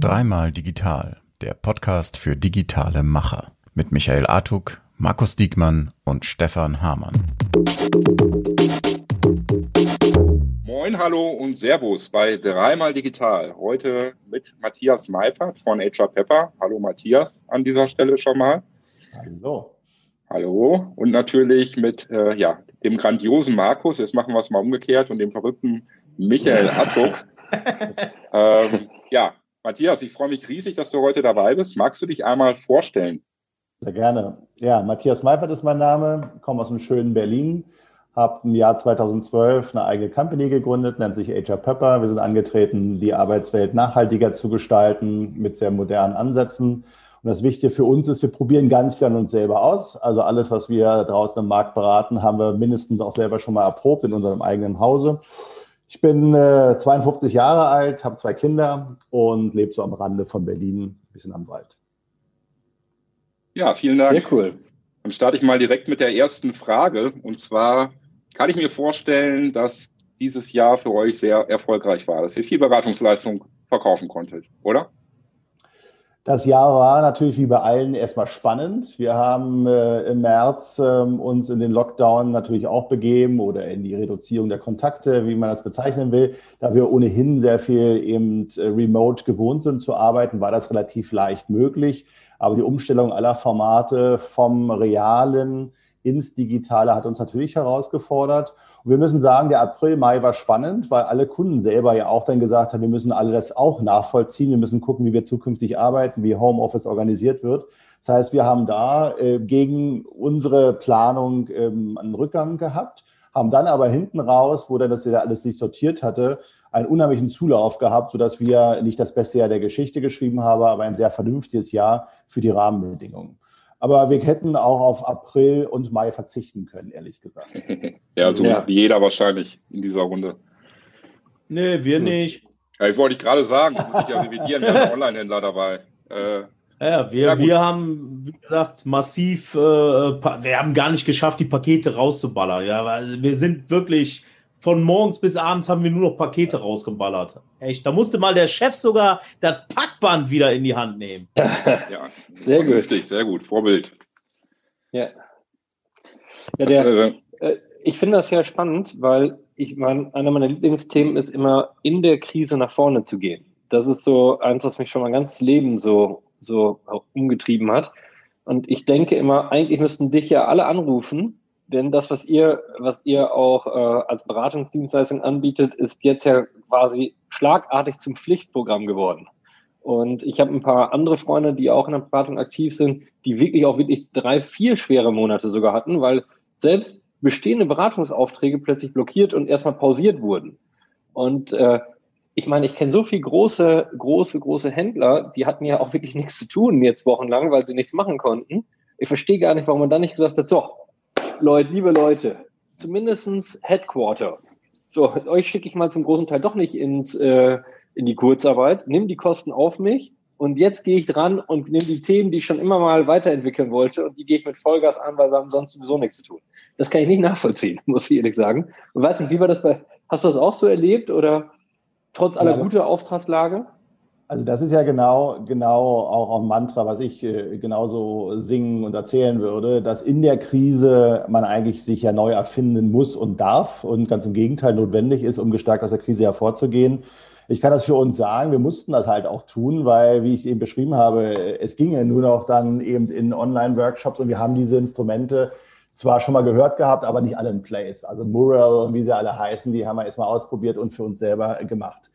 Dreimal digital, der Podcast für digitale Macher mit Michael Artuk, Markus Diekmann und Stefan Hamann. Moin, hallo und Servus bei Dreimal Digital. Heute mit Matthias Meifert von HR Pepper. Hallo Matthias an dieser Stelle schon mal. Hallo. Hallo. Und natürlich mit äh, ja, dem grandiosen Markus, jetzt machen wir es mal umgekehrt, und dem verrückten Michael Attuk. ähm, ja, Matthias, ich freue mich riesig, dass du heute dabei bist. Magst du dich einmal vorstellen? Sehr gerne. Ja, Matthias Meifert ist mein Name, komme aus dem schönen Berlin, habe im Jahr 2012 eine eigene Company gegründet, nennt sich HR Pepper. Wir sind angetreten, die Arbeitswelt nachhaltiger zu gestalten mit sehr modernen Ansätzen. Und das Wichtige für uns ist, wir probieren ganz viel an uns selber aus. Also alles, was wir draußen im Markt beraten, haben wir mindestens auch selber schon mal erprobt in unserem eigenen Hause. Ich bin äh, 52 Jahre alt, habe zwei Kinder und lebe so am Rande von Berlin, ein bisschen am Wald. Ja, vielen Dank. Sehr cool. Dann starte ich mal direkt mit der ersten Frage. Und zwar kann ich mir vorstellen, dass dieses Jahr für euch sehr erfolgreich war, dass ihr viel Beratungsleistung verkaufen konntet, oder? Das Jahr war natürlich wie bei allen erstmal spannend. Wir haben äh, im März äh, uns in den Lockdown natürlich auch begeben oder in die Reduzierung der Kontakte, wie man das bezeichnen will. Da wir ohnehin sehr viel eben äh, remote gewohnt sind zu arbeiten, war das relativ leicht möglich. Aber die Umstellung aller Formate vom realen ins Digitale hat uns natürlich herausgefordert. Und wir müssen sagen, der April, Mai war spannend, weil alle Kunden selber ja auch dann gesagt haben, wir müssen alle das auch nachvollziehen. Wir müssen gucken, wie wir zukünftig arbeiten, wie Homeoffice organisiert wird. Das heißt, wir haben da äh, gegen unsere Planung ähm, einen Rückgang gehabt, haben dann aber hinten raus, wo dann das wieder alles sich sortiert hatte, einen unheimlichen Zulauf gehabt, sodass wir nicht das beste Jahr der Geschichte geschrieben haben, aber ein sehr vernünftiges Jahr für die Rahmenbedingungen. Aber wir hätten auch auf April und Mai verzichten können, ehrlich gesagt. ja, so ja. wie jeder wahrscheinlich in dieser Runde. Nee, wir hm. nicht. Ja, ich wollte ich gerade sagen, muss ich ja revidieren, wir haben Online-Händler dabei. Äh, ja, wir, ja, wir haben, wie gesagt, massiv, äh, wir haben gar nicht geschafft, die Pakete rauszuballern. Ja, wir sind wirklich von morgens bis abends haben wir nur noch Pakete rausgeballert. Echt, da musste mal der Chef sogar das Packband wieder in die Hand nehmen. ja, sehr gut. Sehr gut, Vorbild. Ja. ja der, äh, äh, ich finde das sehr spannend, weil ich mein, einer meiner Lieblingsthemen ist immer, in der Krise nach vorne zu gehen. Das ist so eins, was mich schon mein ganzes Leben so, so umgetrieben hat. Und ich denke immer, eigentlich müssten dich ja alle anrufen denn das, was ihr, was ihr auch äh, als Beratungsdienstleistung anbietet, ist jetzt ja quasi schlagartig zum Pflichtprogramm geworden. Und ich habe ein paar andere Freunde, die auch in der Beratung aktiv sind, die wirklich auch wirklich drei, vier schwere Monate sogar hatten, weil selbst bestehende Beratungsaufträge plötzlich blockiert und erstmal pausiert wurden. Und äh, ich meine, ich kenne so viele große, große, große Händler, die hatten ja auch wirklich nichts zu tun jetzt wochenlang, weil sie nichts machen konnten. Ich verstehe gar nicht, warum man dann nicht gesagt hat, so, Leute, liebe Leute, zumindestens Headquarter. So, euch schicke ich mal zum großen Teil doch nicht ins, äh, in die Kurzarbeit, nimm die Kosten auf mich und jetzt gehe ich dran und nehme die Themen, die ich schon immer mal weiterentwickeln wollte und die gehe ich mit Vollgas an, weil wir haben sonst sowieso nichts zu tun. Das kann ich nicht nachvollziehen, muss ich ehrlich sagen. Und weiß nicht, wie war das bei, hast du das auch so erlebt oder trotz aller ja, guter Auftragslage? Also das ist ja genau, genau auch ein Mantra, was ich äh, genauso singen und erzählen würde, dass in der Krise man eigentlich sich ja neu erfinden muss und darf und ganz im Gegenteil notwendig ist, um gestärkt aus der Krise hervorzugehen. Ich kann das für uns sagen, wir mussten das halt auch tun, weil, wie ich eben beschrieben habe, es ginge nur noch dann eben in Online-Workshops und wir haben diese Instrumente zwar schon mal gehört gehabt, aber nicht alle in place. Also Mural und wie sie alle heißen, die haben wir erstmal ausprobiert und für uns selber gemacht.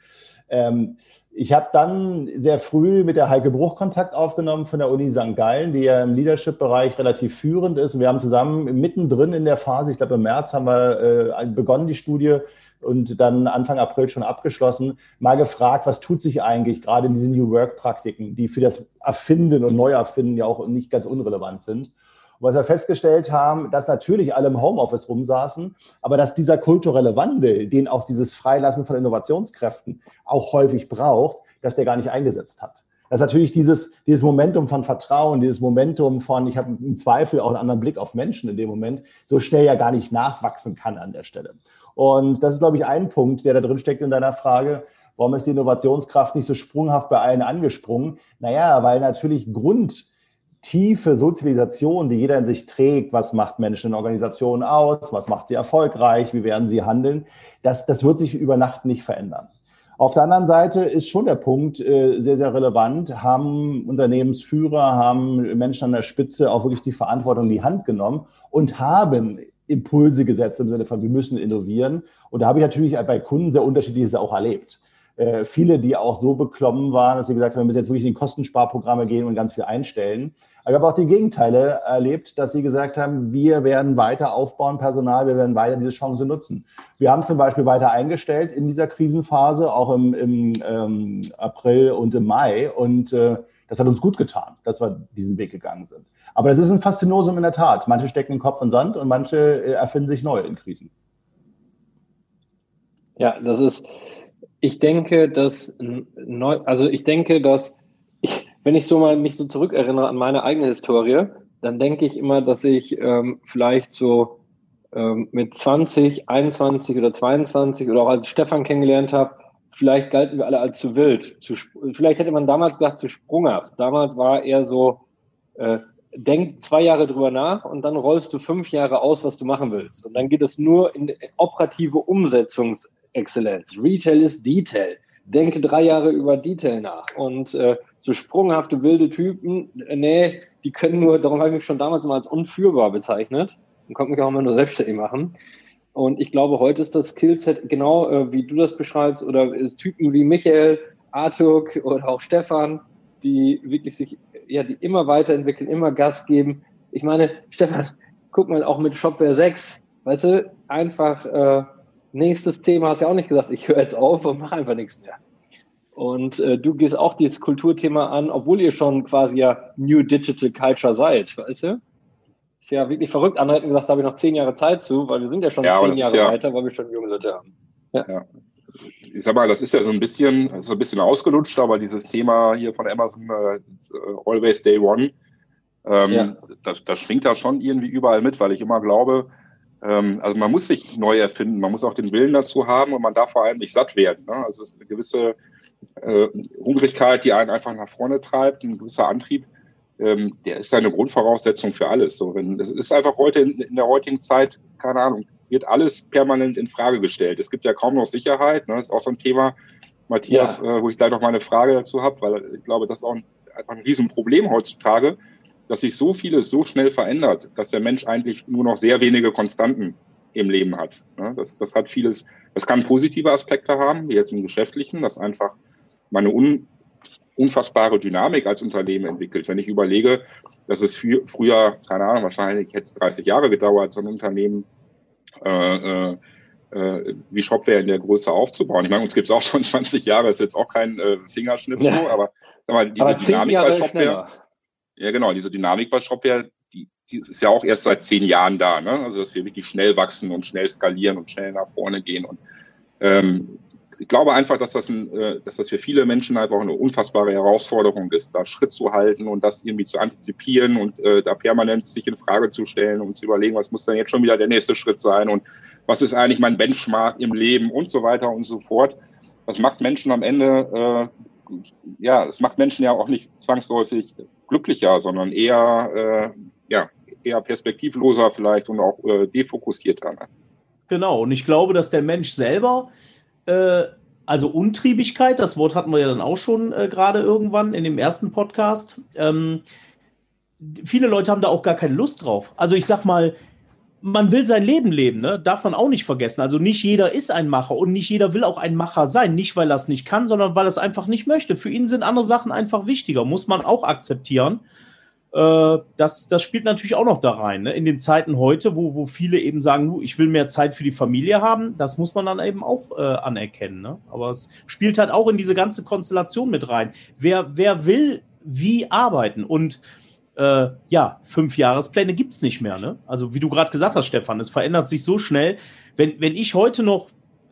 Ähm, ich habe dann sehr früh mit der Heike Bruch Kontakt aufgenommen von der Uni St. Gallen, die ja im Leadership-Bereich relativ führend ist. Und wir haben zusammen mittendrin in der Phase, ich glaube im März haben wir äh, begonnen die Studie und dann Anfang April schon abgeschlossen, mal gefragt, was tut sich eigentlich gerade in diesen New Work-Praktiken, die für das Erfinden und Neuerfinden ja auch nicht ganz unrelevant sind. Was wir festgestellt haben, dass natürlich alle im Homeoffice rumsaßen, aber dass dieser kulturelle Wandel, den auch dieses Freilassen von Innovationskräften auch häufig braucht, dass der gar nicht eingesetzt hat. Das ist natürlich dieses, dieses Momentum von Vertrauen, dieses Momentum von, ich habe im Zweifel auch einen anderen Blick auf Menschen in dem Moment, so schnell ja gar nicht nachwachsen kann an der Stelle. Und das ist, glaube ich, ein Punkt, der da drin steckt in deiner Frage. Warum ist die Innovationskraft nicht so sprunghaft bei allen angesprungen? Naja, weil natürlich grundtiefe Sozialisation, die jeder in sich trägt, was macht Menschen in Organisationen aus, was macht sie erfolgreich, wie werden sie handeln, das, das wird sich über Nacht nicht verändern. Auf der anderen Seite ist schon der Punkt äh, sehr, sehr relevant. Haben Unternehmensführer, haben Menschen an der Spitze auch wirklich die Verantwortung in die Hand genommen und haben Impulse gesetzt im Sinne von, wir müssen innovieren. Und da habe ich natürlich bei Kunden sehr unterschiedliches auch erlebt. Äh, viele, die auch so beklommen waren, dass sie gesagt haben, wir müssen jetzt wirklich in Kostensparprogramme gehen und ganz viel einstellen. Aber ich habe auch die Gegenteile erlebt, dass sie gesagt haben, wir werden weiter aufbauen, Personal, wir werden weiter diese Chance nutzen. Wir haben zum Beispiel weiter eingestellt in dieser Krisenphase, auch im, im ähm, April und im Mai. Und äh, das hat uns gut getan, dass wir diesen Weg gegangen sind. Aber das ist ein Faszinosum in der Tat. Manche stecken den Kopf in Sand und manche äh, erfinden sich neu in Krisen. Ja, das ist, ich denke, dass neu, also ich denke, dass ich, wenn ich so mal mich so zurückerinnere an meine eigene Historie, dann denke ich immer, dass ich ähm, vielleicht so ähm, mit 20, 21 oder 22 oder auch als Stefan kennengelernt habe, vielleicht galten wir alle als zu wild. Zu, vielleicht hätte man damals gedacht, zu sprunghaft. Damals war eher so, äh, denk zwei Jahre drüber nach und dann rollst du fünf Jahre aus, was du machen willst. Und dann geht es nur in operative Umsetzungs Exzellenz. Retail ist Detail. Denke drei Jahre über Detail nach. Und äh, so sprunghafte wilde Typen, äh, nee, die können nur, darum habe ich mich schon damals mal als unführbar bezeichnet und konnte mich auch immer nur selbstständig machen. Und ich glaube, heute ist das Skillset genau äh, wie du das beschreibst oder ist Typen wie Michael, Artuk oder auch Stefan, die wirklich sich, ja, die immer weiterentwickeln, immer Gas geben. Ich meine, Stefan, guck mal auch mit Shopware 6, weißt du, einfach äh, nächstes Thema hast ja auch nicht gesagt, ich höre jetzt auf und mache einfach nichts mehr. Und äh, du gehst auch dieses Kulturthema an, obwohl ihr schon quasi ja New Digital Culture seid, weißt du? Ist ja wirklich verrückt. Andere hätten gesagt, da habe ich noch zehn Jahre Zeit zu, weil wir sind ja schon ja, zehn Jahre ja, weiter, weil wir schon junge Leute haben. Ja. ja. Ich sag mal, das ist ja so ein bisschen, so ein bisschen ausgelutscht, aber dieses Thema hier von Amazon, äh, Always Day One, ähm, das, das schwingt da schon irgendwie überall mit, weil ich immer glaube, ähm, also man muss sich neu erfinden, man muss auch den Willen dazu haben und man darf vor allem nicht satt werden. Ne? Also es ist eine gewisse äh, Hungrigkeit, die einen einfach nach vorne treibt, ein gewisser Antrieb, ähm, der ist eine Grundvoraussetzung für alles. So, wenn es ist einfach heute in, in, der heutigen Zeit, keine Ahnung, wird alles permanent in Frage gestellt. Es gibt ja kaum noch Sicherheit. Ne? Das ist auch so ein Thema, Matthias, ja. äh, wo ich gleich noch mal eine Frage dazu habe, weil ich glaube, das ist auch ein, einfach ein Riesenproblem heutzutage dass sich so vieles so schnell verändert, dass der Mensch eigentlich nur noch sehr wenige Konstanten im Leben hat. Das, das hat vieles, das kann positive Aspekte haben, wie jetzt im Geschäftlichen, dass einfach meine un, unfassbare Dynamik als Unternehmen entwickelt. Wenn ich überlege, dass es für, früher, keine Ahnung, wahrscheinlich hätte es 30 Jahre gedauert, so ein Unternehmen äh, äh, äh, wie Shopware in der Größe aufzubauen. Ich meine, uns gibt es auch schon 20 Jahre, ist jetzt auch kein äh, Fingerschnipp so, aber mal, diese aber Dynamik bei Shopware. Schneller. Ja, genau. Diese Dynamik bei Shopware, die, die ist ja auch erst seit zehn Jahren da. Ne? Also, dass wir wirklich schnell wachsen und schnell skalieren und schnell nach vorne gehen. Und ähm, ich glaube einfach, dass das, ein, äh, dass das für viele Menschen einfach eine unfassbare Herausforderung ist, da Schritt zu halten und das irgendwie zu antizipieren und äh, da permanent sich in Frage zu stellen und zu überlegen, was muss dann jetzt schon wieder der nächste Schritt sein und was ist eigentlich mein Benchmark im Leben und so weiter und so fort. Das macht Menschen am Ende, äh, ja, es macht Menschen ja auch nicht zwangsläufig glücklicher, sondern eher, äh, ja, eher perspektivloser vielleicht und auch äh, defokussierter. Ne? Genau, und ich glaube, dass der Mensch selber, äh, also Untriebigkeit, das Wort hatten wir ja dann auch schon äh, gerade irgendwann in dem ersten Podcast, ähm, viele Leute haben da auch gar keine Lust drauf. Also ich sag mal, man will sein Leben leben, ne? darf man auch nicht vergessen. Also nicht jeder ist ein Macher und nicht jeder will auch ein Macher sein. Nicht, weil er es nicht kann, sondern weil er es einfach nicht möchte. Für ihn sind andere Sachen einfach wichtiger, muss man auch akzeptieren. Äh, das, das spielt natürlich auch noch da rein. Ne? In den Zeiten heute, wo, wo viele eben sagen, ich will mehr Zeit für die Familie haben, das muss man dann eben auch äh, anerkennen. Ne? Aber es spielt halt auch in diese ganze Konstellation mit rein. Wer, wer will wie arbeiten? Und äh, ja, fünf Jahrespläne gibt es nicht mehr. Ne? Also wie du gerade gesagt hast, Stefan, es verändert sich so schnell. Wenn, wenn ich heute noch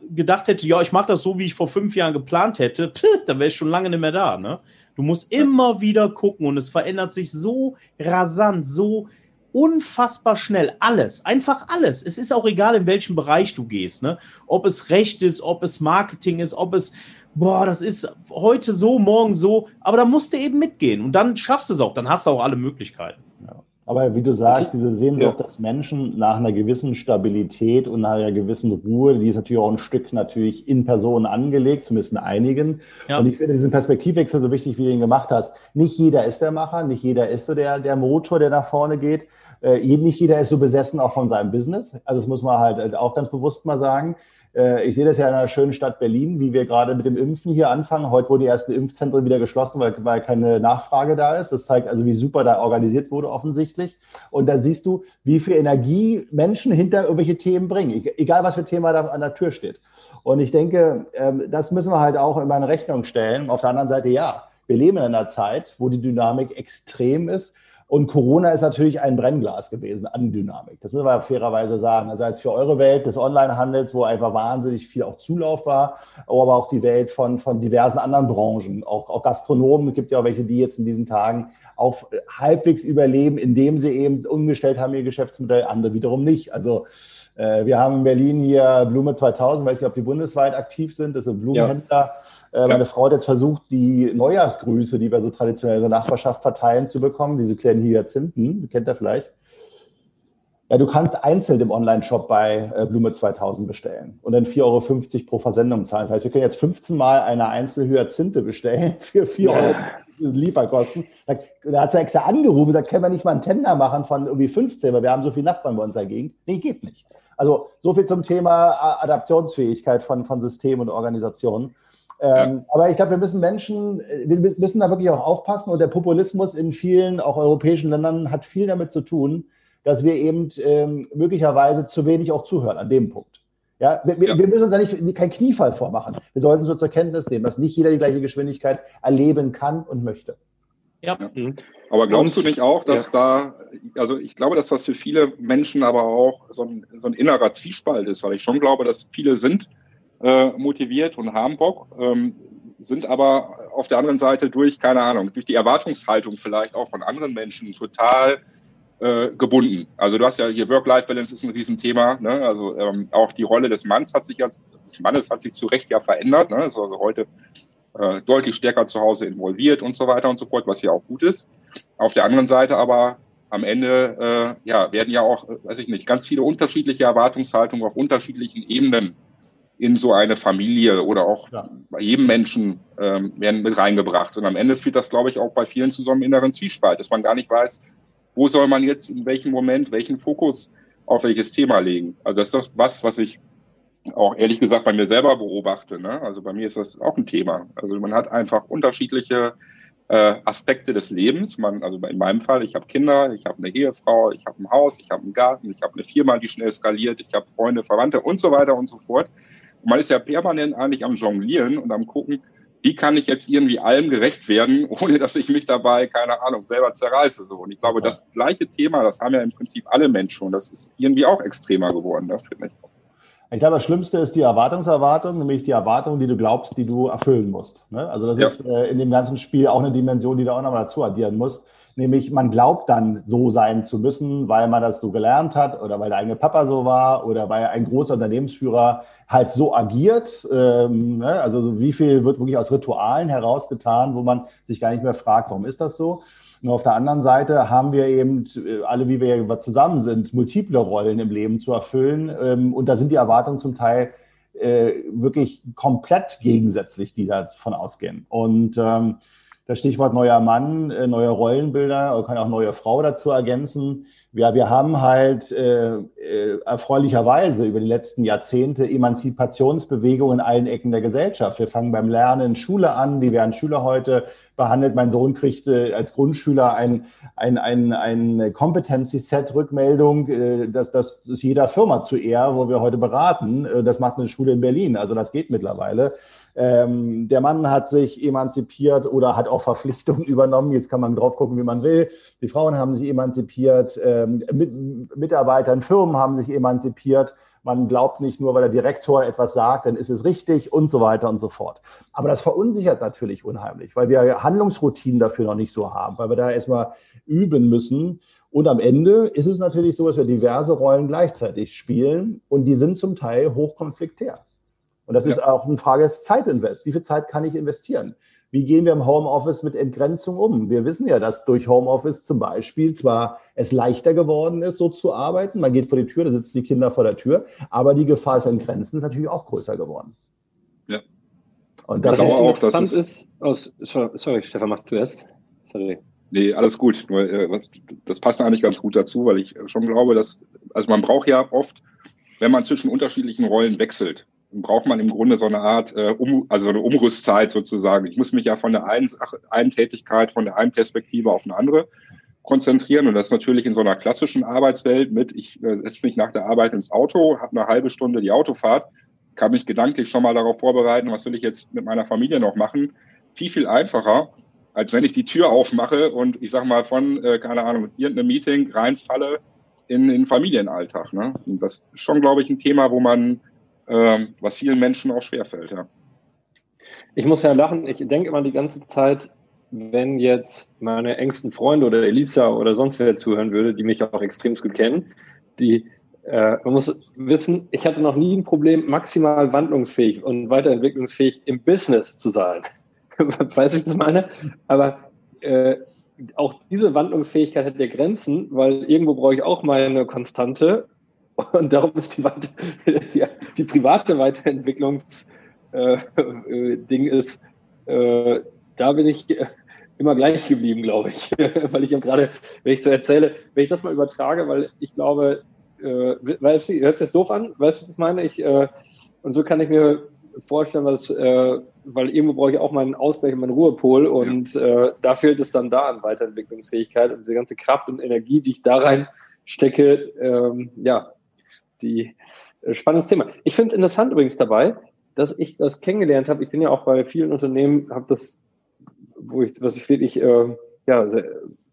gedacht hätte, ja, ich mache das so, wie ich vor fünf Jahren geplant hätte, pff, dann wäre ich schon lange nicht mehr da. Ne? Du musst immer wieder gucken und es verändert sich so rasant, so unfassbar schnell. Alles, einfach alles. Es ist auch egal, in welchem Bereich du gehst. Ne? Ob es Recht ist, ob es Marketing ist, ob es, boah, das ist heute so, morgen so. Aber da musst du eben mitgehen und dann schaffst du es auch. Dann hast du auch alle Möglichkeiten. Ja. Aber wie du sagst, diese Sehnsucht ja. des Menschen nach einer gewissen Stabilität und nach einer gewissen Ruhe, die ist natürlich auch ein Stück natürlich in Personen angelegt, zumindest in einigen. Ja. Und ich finde diesen Perspektivwechsel so wichtig, wie du ihn gemacht hast. Nicht jeder ist der Macher, nicht jeder ist so der, der Motor, der nach vorne geht. Äh, nicht jeder ist so besessen auch von seinem Business. Also das muss man halt auch ganz bewusst mal sagen. Äh, ich sehe das ja in einer schönen Stadt Berlin, wie wir gerade mit dem Impfen hier anfangen. Heute wurden die ersten Impfzentren wieder geschlossen, weil, weil keine Nachfrage da ist. Das zeigt also, wie super da organisiert wurde offensichtlich. Und da siehst du, wie viel Energie Menschen hinter irgendwelche Themen bringen, egal was für Thema da an der Tür steht. Und ich denke, ähm, das müssen wir halt auch in meine Rechnung stellen. Auf der anderen Seite, ja, wir leben in einer Zeit, wo die Dynamik extrem ist und Corona ist natürlich ein Brennglas gewesen an Dynamik. Das müssen wir fairerweise sagen. Also als für eure Welt des Onlinehandels, wo einfach wahnsinnig viel auch Zulauf war, aber auch die Welt von, von diversen anderen Branchen, auch, auch Gastronomen, es gibt ja auch welche, die jetzt in diesen Tagen auch halbwegs überleben, indem sie eben umgestellt haben ihr Geschäftsmodell, andere wiederum nicht. Also äh, wir haben in Berlin hier Blume 2000, weiß nicht, ob die bundesweit aktiv sind, das sind Blumenhändler. Ja äh, meine Frau hat jetzt versucht, die Neujahrsgrüße, die wir so traditionell in der Nachbarschaft verteilen, zu bekommen, diese kleinen Hyazinthen, kennt ihr vielleicht. Ja, du kannst einzeln im Online-Shop bei äh, Blume 2000 bestellen und dann 4,50 Euro pro Versendung zahlen. Das heißt, wir können jetzt 15 Mal eine einzelne Hyazinthe bestellen für 4 Euro Lieferkosten. Da, da hat sie extra angerufen, da können wir nicht mal einen Tender machen von irgendwie 15, weil wir haben so viele Nachbarn bei uns dagegen. Nee, geht nicht. Also so viel zum Thema Adaptionsfähigkeit von, von Systemen und Organisationen. Ähm, ja. Aber ich glaube, wir müssen Menschen, wir müssen da wirklich auch aufpassen und der Populismus in vielen, auch europäischen Ländern hat viel damit zu tun, dass wir eben ähm, möglicherweise zu wenig auch zuhören an dem Punkt. Ja, wir, ja. wir müssen uns da nicht kein Kniefall vormachen. Wir sollten es nur zur Kenntnis nehmen, dass nicht jeder die gleiche Geschwindigkeit erleben kann und möchte. Ja. Mhm. Aber glaubst du nicht auch, dass ja. da, also ich glaube, dass das für viele Menschen aber auch so ein, so ein innerer Zwiespalt ist, weil ich schon glaube, dass viele sind äh, motiviert und haben Bock, ähm, sind aber auf der anderen Seite durch, keine Ahnung, durch die Erwartungshaltung vielleicht auch von anderen Menschen total äh, gebunden. Also du hast ja hier Work-Life-Balance ist ein Riesenthema. Ne? Also ähm, auch die Rolle des Manns hat sich ja, des Mannes hat sich zu Recht ja verändert. Ne? Ist also heute äh, deutlich stärker zu Hause involviert und so weiter und so fort, was ja auch gut ist. Auf der anderen Seite aber am Ende äh, ja, werden ja auch, äh, weiß ich nicht, ganz viele unterschiedliche Erwartungshaltungen auf unterschiedlichen Ebenen in so eine Familie oder auch ja. bei jedem Menschen ähm, werden mit reingebracht. Und am Ende führt das, glaube ich, auch bei vielen zu so einem inneren Zwiespalt, dass man gar nicht weiß, wo soll man jetzt in welchem Moment welchen Fokus auf welches Thema legen. Also das ist das was, was ich auch ehrlich gesagt bei mir selber beobachte. Ne? Also bei mir ist das auch ein Thema. Also man hat einfach unterschiedliche äh, Aspekte des Lebens. Man, also in meinem Fall, ich habe Kinder, ich habe eine Ehefrau, ich habe ein Haus, ich habe einen Garten, ich habe eine Firma, die schnell skaliert, ich habe Freunde, Verwandte und so weiter und so fort man ist ja permanent eigentlich am Jonglieren und am gucken, wie kann ich jetzt irgendwie allem gerecht werden, ohne dass ich mich dabei, keine Ahnung, selber zerreiße. So. Und ich glaube, das gleiche Thema, das haben ja im Prinzip alle Menschen und das ist irgendwie auch extremer geworden, da finde ich. Ich glaube, das Schlimmste ist die Erwartungserwartung, nämlich die Erwartung, die du glaubst, die du erfüllen musst. Ne? Also das ja. ist äh, in dem ganzen Spiel auch eine Dimension, die du auch nochmal dazu addieren musst. Nämlich, man glaubt dann so sein zu müssen, weil man das so gelernt hat oder weil der eigene Papa so war oder weil ein großer Unternehmensführer halt so agiert. Ähm, ne? Also wie viel wird wirklich aus Ritualen herausgetan, wo man sich gar nicht mehr fragt, warum ist das so? Und auf der anderen Seite haben wir eben äh, alle, wie wir zusammen sind, multiple Rollen im Leben zu erfüllen. Ähm, und da sind die Erwartungen zum Teil äh, wirklich komplett gegensätzlich, die davon ausgehen. Und ähm, das Stichwort neuer Mann, äh, neue Rollenbilder, kann auch neue Frau dazu ergänzen. Ja, wir haben halt äh, äh, erfreulicherweise über die letzten Jahrzehnte Emanzipationsbewegungen in allen Ecken der Gesellschaft. Wir fangen beim Lernen Schule an, wie werden Schüler heute behandelt. Mein Sohn kriegte als Grundschüler ein, ein, ein, ein Competency-Set-Rückmeldung, äh, das, das ist jeder Firma zu eher, wo wir heute beraten. Äh, das macht eine Schule in Berlin, also das geht mittlerweile. Ähm, der Mann hat sich emanzipiert oder hat auch Verpflichtungen übernommen. Jetzt kann man drauf gucken, wie man will. Die Frauen haben sich emanzipiert, ähm, mit, Mitarbeiter in Firmen haben sich emanzipiert. Man glaubt nicht nur, weil der Direktor etwas sagt, dann ist es richtig und so weiter und so fort. Aber das verunsichert natürlich unheimlich, weil wir Handlungsroutinen dafür noch nicht so haben, weil wir da erstmal üben müssen. Und am Ende ist es natürlich so, dass wir diverse Rollen gleichzeitig spielen und die sind zum Teil hochkonfliktär. Und das ja. ist auch eine Frage des Zeitinvest. Wie viel Zeit kann ich investieren? Wie gehen wir im Homeoffice mit Entgrenzung um? Wir wissen ja, dass durch Homeoffice zum Beispiel zwar es leichter geworden ist, so zu arbeiten. Man geht vor die Tür, da sitzen die Kinder vor der Tür, aber die Gefahr des Entgrenzen ist natürlich auch größer geworden. Ja. Und das, das auch, dass es ist, aus, sorry, Stefan, mach du erst. Sorry. Nee, alles gut. Nur, äh, das passt eigentlich ganz gut dazu, weil ich schon glaube, dass, also man braucht ja oft, wenn man zwischen unterschiedlichen Rollen wechselt, braucht man im Grunde so eine Art, äh, um, also eine Umrüstzeit sozusagen. Ich muss mich ja von der einen, einen Tätigkeit, von der einen Perspektive auf eine andere konzentrieren. Und das ist natürlich in so einer klassischen Arbeitswelt mit, ich äh, setze mich nach der Arbeit ins Auto, habe eine halbe Stunde die Autofahrt, kann mich gedanklich schon mal darauf vorbereiten, was will ich jetzt mit meiner Familie noch machen. Viel, viel einfacher, als wenn ich die Tür aufmache und ich sage mal von, äh, keine Ahnung, irgendeinem Meeting reinfalle in den Familienalltag. Ne? Und das ist schon, glaube ich, ein Thema, wo man, äh, was vielen Menschen auch schwerfällt. Ja. Ich muss ja lachen, ich denke immer die ganze Zeit, wenn jetzt meine engsten Freunde oder Elisa oder sonst wer zuhören würde, die mich auch extrem gut kennen, die äh, man muss wissen, ich hatte noch nie ein Problem, maximal wandlungsfähig und weiterentwicklungsfähig im Business zu sein. weiß ich das meine? Aber äh, auch diese Wandlungsfähigkeit hat ja Grenzen, weil irgendwo brauche ich auch meine Konstante und darum ist die, die, die private Weiterentwicklungsding äh, ist, äh, da bin ich immer gleich geblieben, glaube ich, weil ich gerade, wenn ich so erzähle, wenn ich das mal übertrage, weil ich glaube, äh, weißt du, hört sich jetzt doof an, weißt du, was ich meine? Ich, äh, und so kann ich mir vorstellen, was, äh, weil irgendwo brauche ich auch meinen Ausgleich und meinen Ruhepol und ja. äh, da fehlt es dann da an Weiterentwicklungsfähigkeit und diese ganze Kraft und Energie, die ich da rein stecke, ähm, ja, die äh, spannendes Thema. Ich finde es interessant übrigens dabei, dass ich das kennengelernt habe. Ich bin ja auch bei vielen Unternehmen, habe das, wo ich, was ich wirklich äh, ja,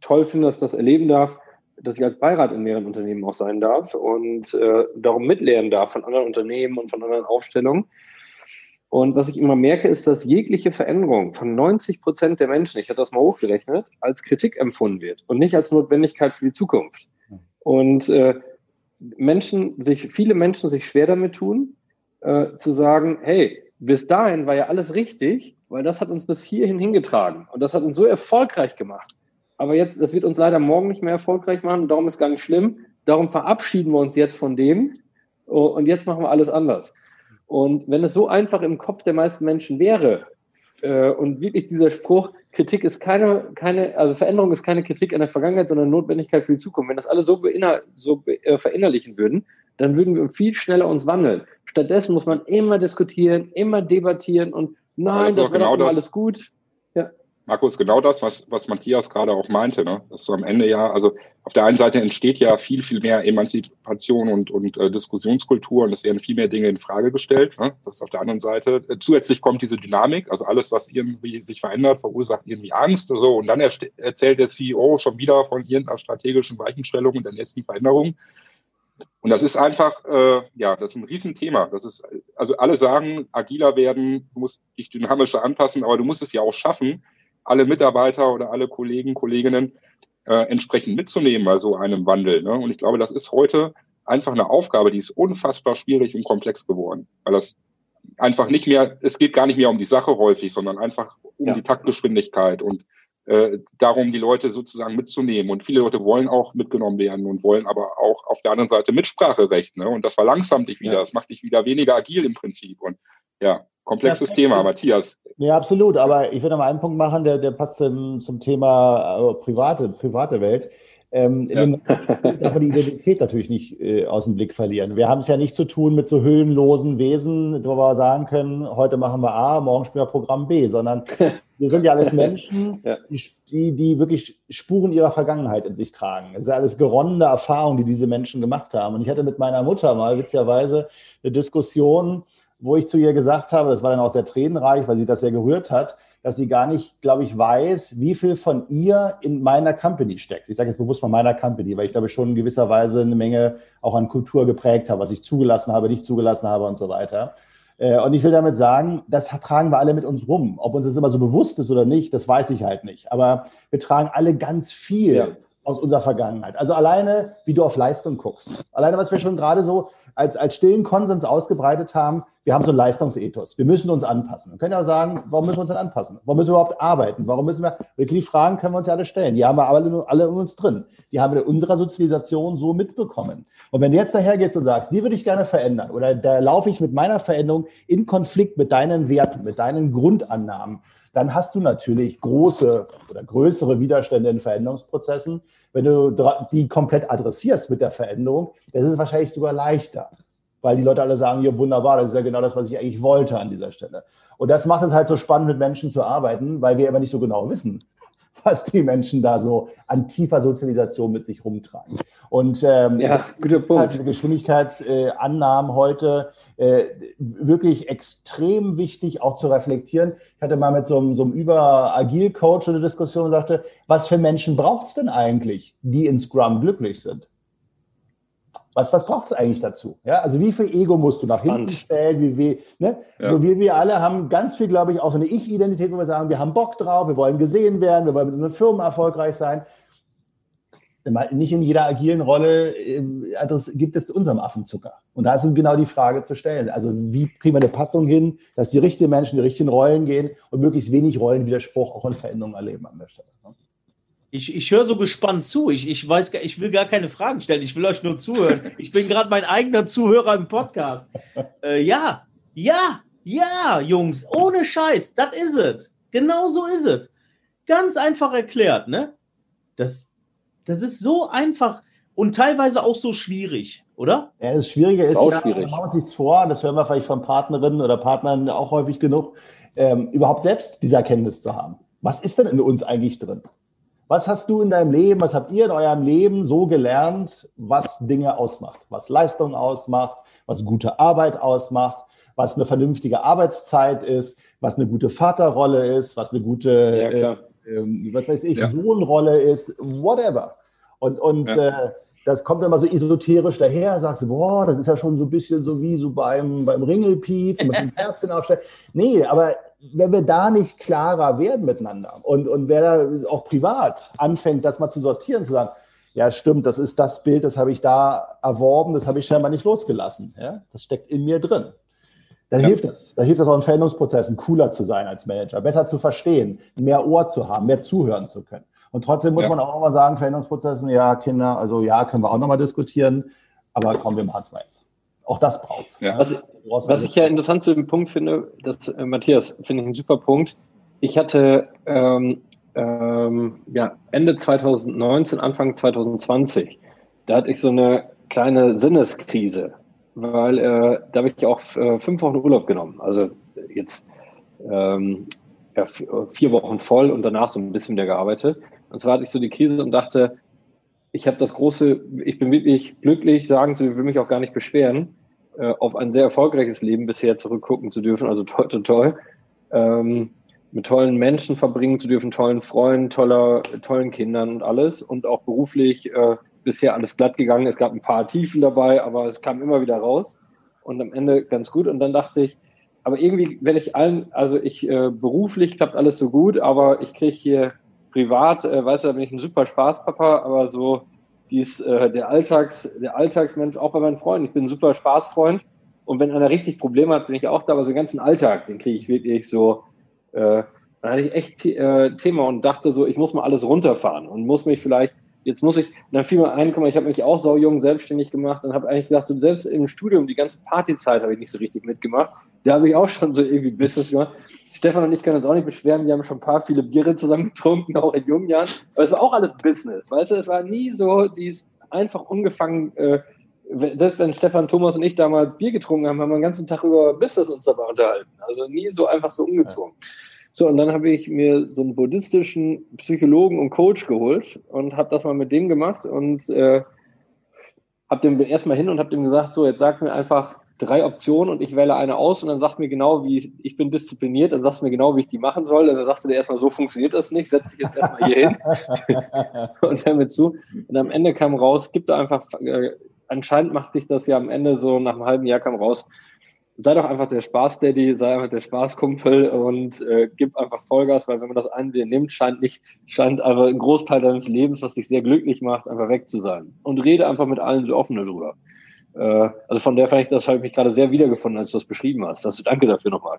toll finde, dass das erleben darf, dass ich als Beirat in mehreren Unternehmen auch sein darf und äh, darum mitlernen darf von anderen Unternehmen und von anderen Aufstellungen. Und was ich immer merke, ist, dass jegliche Veränderung von 90 Prozent der Menschen, ich hatte das mal hochgerechnet, als Kritik empfunden wird und nicht als Notwendigkeit für die Zukunft. Und äh, Menschen sich, viele Menschen sich schwer damit tun, äh, zu sagen, hey, bis dahin war ja alles richtig, weil das hat uns bis hierhin hingetragen und das hat uns so erfolgreich gemacht. Aber jetzt, das wird uns leider morgen nicht mehr erfolgreich machen, darum ist gar nicht schlimm. Darum verabschieden wir uns jetzt von dem oh, und jetzt machen wir alles anders. Und wenn es so einfach im Kopf der meisten Menschen wäre, äh, und wirklich dieser Spruch, Kritik ist keine, keine, also Veränderung ist keine Kritik an der Vergangenheit, sondern Notwendigkeit für die Zukunft. Wenn das alle so, so äh, verinnerlichen würden, dann würden wir viel schneller uns wandeln. Stattdessen muss man immer diskutieren, immer debattieren und nein, das, das wird genau alles gut. Markus, genau das, was, was Matthias gerade auch meinte, ne? dass du am Ende ja, also auf der einen Seite entsteht ja viel, viel mehr Emanzipation und, und äh, Diskussionskultur und es werden viel mehr Dinge in Frage gestellt. Ne? Das ist auf der anderen Seite. Äh, zusätzlich kommt diese Dynamik, also alles, was irgendwie sich verändert, verursacht irgendwie Angst oder so. Und dann erzählt der CEO schon wieder von irgendeiner strategischen Weichenstellung und der nächsten Veränderung. Und das ist einfach, äh, ja, das ist ein Riesenthema. Das ist, also alle sagen, agiler werden, du musst dich dynamischer anpassen, aber du musst es ja auch schaffen, alle Mitarbeiter oder alle Kollegen, Kolleginnen äh, entsprechend mitzunehmen bei so einem Wandel. Ne? Und ich glaube, das ist heute einfach eine Aufgabe, die ist unfassbar schwierig und komplex geworden, weil das einfach nicht mehr, es geht gar nicht mehr um die Sache häufig, sondern einfach um ja. die Taktgeschwindigkeit und äh, darum, die Leute sozusagen mitzunehmen. Und viele Leute wollen auch mitgenommen werden und wollen aber auch auf der anderen Seite Mitspracherecht. Ne? Und das verlangsamt dich wieder, ja. das macht dich wieder weniger agil im Prinzip. Und ja, komplexes ja, Thema, Matthias. Ja, absolut. Aber ich würde noch mal einen Punkt machen, der, der passt zum, zum Thema äh, private, private Welt. Ähm, ja. darf man die Identität natürlich nicht äh, aus dem Blick verlieren. Wir haben es ja nicht zu tun mit so höhenlosen Wesen, wo wir sagen können, heute machen wir A, morgen spielen wir Programm B, sondern wir sind ja alles Menschen, ja. Die, die wirklich Spuren ihrer Vergangenheit in sich tragen. Es ist alles geronnene Erfahrungen, die diese Menschen gemacht haben. Und ich hatte mit meiner Mutter mal witzigerweise eine Diskussion, wo ich zu ihr gesagt habe, das war dann auch sehr tränenreich, weil sie das sehr gerührt hat, dass sie gar nicht, glaube ich, weiß, wie viel von ihr in meiner Company steckt. Ich sage jetzt bewusst mal meiner Company, weil ich glaube schon in gewisser Weise eine Menge auch an Kultur geprägt habe, was ich zugelassen habe, nicht zugelassen habe und so weiter. Äh, und ich will damit sagen, das tragen wir alle mit uns rum. Ob uns das immer so bewusst ist oder nicht, das weiß ich halt nicht. Aber wir tragen alle ganz viel ja. aus unserer Vergangenheit. Also alleine, wie du auf Leistung guckst. Alleine, was wir schon gerade so als, als stillen Konsens ausgebreitet haben, wir haben so einen Leistungsethos. Wir müssen uns anpassen. Wir können ja auch sagen, warum müssen wir uns denn anpassen? Warum müssen wir überhaupt arbeiten? Warum müssen wir, wirklich die Fragen können wir uns ja alle stellen. Die haben wir alle, alle in uns drin. Die haben wir in unserer Sozialisation so mitbekommen. Und wenn du jetzt daher gehst und sagst, die würde ich gerne verändern oder da laufe ich mit meiner Veränderung in Konflikt mit deinen Werten, mit deinen Grundannahmen, dann hast du natürlich große oder größere Widerstände in Veränderungsprozessen. Wenn du die komplett adressierst mit der Veränderung, das ist wahrscheinlich sogar leichter, weil die Leute alle sagen, ja wunderbar, das ist ja genau das, was ich eigentlich wollte an dieser Stelle. Und das macht es halt so spannend, mit Menschen zu arbeiten, weil wir aber nicht so genau wissen, was die Menschen da so an tiefer Sozialisation mit sich rumtragen. Und ähm, ja, guter Punkt. Halt diese Geschwindigkeitsannahmen äh, heute äh, wirklich extrem wichtig, auch zu reflektieren. Ich hatte mal mit so einem, so einem Über-Agil-Coach eine Diskussion und sagte, was für Menschen braucht es denn eigentlich, die in Scrum glücklich sind? Was, was braucht es eigentlich dazu? Ja, also wie viel Ego musst du nach hinten stellen? Wie, wie, ne? Ja. So wir, wir alle haben ganz viel, glaube ich, auch so eine Ich-Identität, wo wir sagen, wir haben Bock drauf, wir wollen gesehen werden, wir wollen mit unseren Firmen erfolgreich sein. Nicht in jeder agilen Rolle äh, gibt es unserem Affenzucker. Und da ist genau die Frage zu stellen. Also wie kriegen wir eine Passung hin, dass die richtigen Menschen die richtigen Rollen gehen und möglichst wenig Rollenwiderspruch auch in Veränderungen erleben an der Stelle. Ne? Ich, ich höre so gespannt zu. Ich, ich weiß, ich will gar keine Fragen stellen. Ich will euch nur zuhören. Ich bin gerade mein eigener Zuhörer im Podcast. Äh, ja, ja, ja, Jungs, ohne Scheiß, das is ist es. Genau so ist es. Ganz einfach erklärt, ne? Das, das ist so einfach und teilweise auch so schwierig, oder? Ja, das Schwierige ist, ist auch ja, schwierig. machen wir uns nichts vor, das hören wir vielleicht von Partnerinnen oder Partnern auch häufig genug, ähm, überhaupt selbst diese Erkenntnis zu haben. Was ist denn in uns eigentlich drin? Was hast du in deinem Leben, was habt ihr in eurem Leben so gelernt, was Dinge ausmacht, was Leistung ausmacht, was gute Arbeit ausmacht, was eine vernünftige Arbeitszeit ist, was eine gute Vaterrolle ist, was eine gute, ja, äh, äh, was weiß ich, ja. Sohnrolle ist, whatever. Und, und ja. äh, das kommt immer so esoterisch daher, sagst du, boah, das ist ja schon so ein bisschen so wie so beim, beim Ringelpiez, mit dem Kerzen aufstellen. Nee, aber wenn wir da nicht klarer werden miteinander und, und wer da auch privat anfängt, das mal zu sortieren, zu sagen, ja, stimmt, das ist das Bild, das habe ich da erworben, das habe ich scheinbar nicht losgelassen. Ja? Das steckt in mir drin. Dann ja. hilft das. Da hilft das auch in Veränderungsprozessen, cooler zu sein als Manager, besser zu verstehen, mehr Ohr zu haben, mehr zuhören zu können. Und trotzdem muss ja. man auch mal sagen, Veränderungsprozessen, ja, Kinder, also ja, können wir auch nochmal diskutieren, aber kommen wir machen es mal jetzt. Auch das braucht ja. Was, was ich ja interessant zu dem Punkt finde, dass äh, Matthias, finde ich einen super Punkt. Ich hatte ähm, ähm, ja, Ende 2019, Anfang 2020, da hatte ich so eine kleine Sinneskrise, weil äh, da habe ich auch äh, fünf Wochen Urlaub genommen. Also jetzt ähm, ja, vier Wochen voll und danach so ein bisschen wieder gearbeitet. Und zwar hatte ich so die Krise und dachte, ich habe das große, ich bin wirklich glücklich, sagen zu, ich will mich auch gar nicht beschweren, äh, auf ein sehr erfolgreiches Leben bisher zurückgucken zu dürfen, also toll, toll, toll. Ähm, mit tollen Menschen verbringen zu dürfen, tollen Freunden, toller, tollen Kindern und alles und auch beruflich äh, bisher alles glatt gegangen. Es gab ein paar Tiefen dabei, aber es kam immer wieder raus und am Ende ganz gut. Und dann dachte ich, aber irgendwie werde ich allen, also ich äh, beruflich klappt alles so gut, aber ich kriege hier privat, äh, weißt du, da bin ich ein super Spaßpapa, aber so dies, äh, der, Alltags, der Alltagsmensch, auch bei meinen Freunden. Ich bin ein super Spaßfreund. Und wenn einer richtig Probleme hat, bin ich auch da, aber so den ganzen Alltag, den kriege ich wirklich so, äh, da hatte ich echt äh, Thema und dachte so, ich muss mal alles runterfahren und muss mich vielleicht, jetzt muss ich, dann fiel mir ein, guck mal, ich habe mich auch saujung selbstständig gemacht und habe eigentlich gedacht, so selbst im Studium, die ganze Partyzeit habe ich nicht so richtig mitgemacht. Da habe ich auch schon so irgendwie Business gemacht. Stefan und ich können uns auch nicht beschweren, wir haben schon ein paar viele Biere zusammen getrunken, auch in jungen Jahren. Aber es war auch alles Business, weißt du, es war nie so dies einfach ungefangen, äh, selbst wenn Stefan, Thomas und ich damals Bier getrunken haben, haben wir den ganzen Tag über Business uns dabei unterhalten. Also nie so einfach so umgezogen. So, und dann habe ich mir so einen buddhistischen Psychologen und Coach geholt und habe das mal mit dem gemacht und äh, habe dem erstmal hin und habe dem gesagt, so, jetzt sag mir einfach, drei Optionen und ich wähle eine aus und dann sagt mir genau, wie ich, ich bin diszipliniert, dann sagst du mir genau, wie ich die machen soll. Und dann sagst du dir erstmal, so funktioniert das nicht, setz dich jetzt erstmal hier hin und hör mir zu. Und am Ende kam raus, gibt da einfach, äh, anscheinend macht dich das ja am Ende so nach einem halben Jahr kam raus, sei doch einfach der Spaß-Daddy, sei einfach der Spaßkumpel und äh, gib einfach Vollgas, weil wenn man das einen dir nimmt, scheint nicht, scheint aber ein Großteil deines Lebens, was dich sehr glücklich macht, einfach weg zu sein. Und rede einfach mit allen so offen darüber. Äh, also von der fand ich, das habe ich mich gerade sehr wiedergefunden, als du das beschrieben hast. Das, danke dafür nochmal.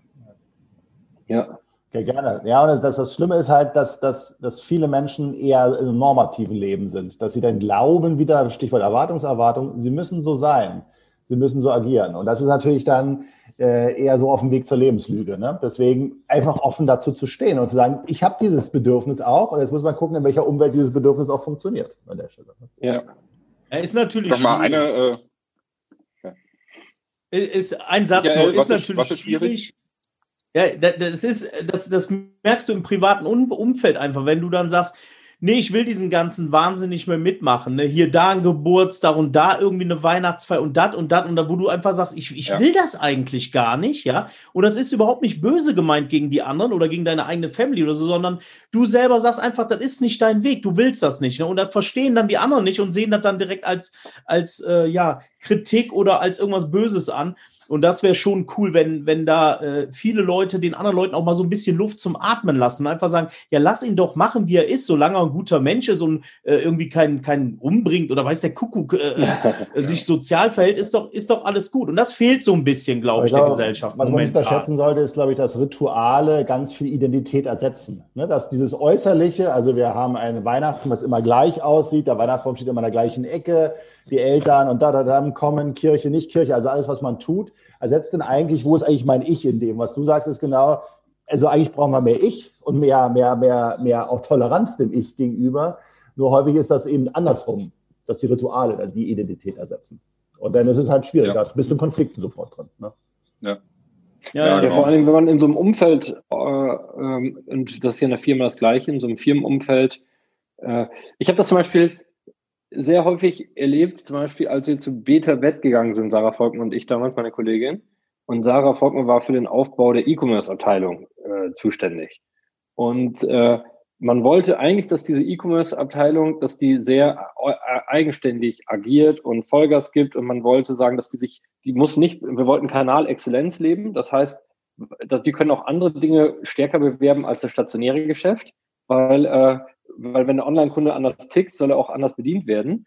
Ja. Okay, gerne. Ja, und das, das Schlimme ist halt, dass, dass, dass viele Menschen eher im normativen Leben sind. Dass sie dann glauben, wieder Stichwort Erwartungserwartung, sie müssen so sein. Sie müssen so agieren. Und das ist natürlich dann äh, eher so auf dem Weg zur Lebenslüge. Ne? Deswegen einfach offen dazu zu stehen und zu sagen, ich habe dieses Bedürfnis auch und jetzt muss man gucken, in welcher Umwelt dieses Bedürfnis auch funktioniert an der Stelle. Ne? Ja. Er ist natürlich. Nochmal eine. Äh, ja. Ist ein Satz ja, nur, ist natürlich ist schwierig. schwierig ja, das ist, das, das merkst du im privaten Umfeld einfach, wenn du dann sagst, nee, ich will diesen ganzen Wahnsinn nicht mehr mitmachen. Ne? Hier da ein Geburtstag und da irgendwie eine Weihnachtsfeier und das und das und da, wo du einfach sagst, ich, ich ja. will das eigentlich gar nicht, ja. Und das ist überhaupt nicht böse gemeint gegen die anderen oder gegen deine eigene Family oder so, sondern du selber sagst einfach, das ist nicht dein Weg, du willst das nicht. Ne? Und das verstehen dann die anderen nicht und sehen das dann direkt als, als äh, ja, Kritik oder als irgendwas Böses an. Und das wäre schon cool, wenn, wenn da äh, viele Leute den anderen Leuten auch mal so ein bisschen Luft zum Atmen lassen und einfach sagen, ja, lass ihn doch machen, wie er ist, solange er ein guter Mensch ist und äh, irgendwie keinen keinen umbringt oder weiß der Kuckuck äh, ja. Äh, sich sozial verhält, ist doch, ist doch alles gut. Und das fehlt so ein bisschen, glaube ich, glaube, der Gesellschaft. Was momentan. man nicht unterschätzen sollte, ist, glaube ich, dass Rituale ganz viel Identität ersetzen. Ne? Dass dieses Äußerliche, also wir haben ein Weihnachten, was immer gleich aussieht, der Weihnachtsbaum steht immer in der gleichen Ecke, die Eltern und da, da, da kommen, Kirche, nicht Kirche, also alles, was man tut, ersetzt denn eigentlich, wo ist eigentlich mein Ich in dem? Was du sagst, ist genau, also eigentlich brauchen wir mehr Ich und mehr, mehr, mehr, mehr auch Toleranz dem Ich gegenüber. Nur häufig ist das eben andersrum, dass die Rituale dann die Identität ersetzen. Und dann ist es halt schwierig, ja. da bist du in Konflikten sofort drin. Ne? Ja. Ja, ja, genau. vor allem, wenn man in so einem Umfeld, äh, ähm, und das ist ja in der Firma das Gleiche, in so einem Firmenumfeld, äh, ich habe das zum Beispiel sehr häufig erlebt, zum Beispiel, als wir zu Beta Bett gegangen sind, Sarah Volkmann und ich damals, meine Kollegin. Und Sarah Volkmann war für den Aufbau der E-Commerce-Abteilung äh, zuständig. Und äh, man wollte eigentlich, dass diese E-Commerce-Abteilung, dass die sehr äh, eigenständig agiert und Vollgas gibt. Und man wollte sagen, dass die sich, die muss nicht, wir wollten Kanal-Exzellenz leben. Das heißt, die können auch andere Dinge stärker bewerben als das stationäre Geschäft, weil äh, weil wenn der Online-Kunde anders tickt, soll er auch anders bedient werden.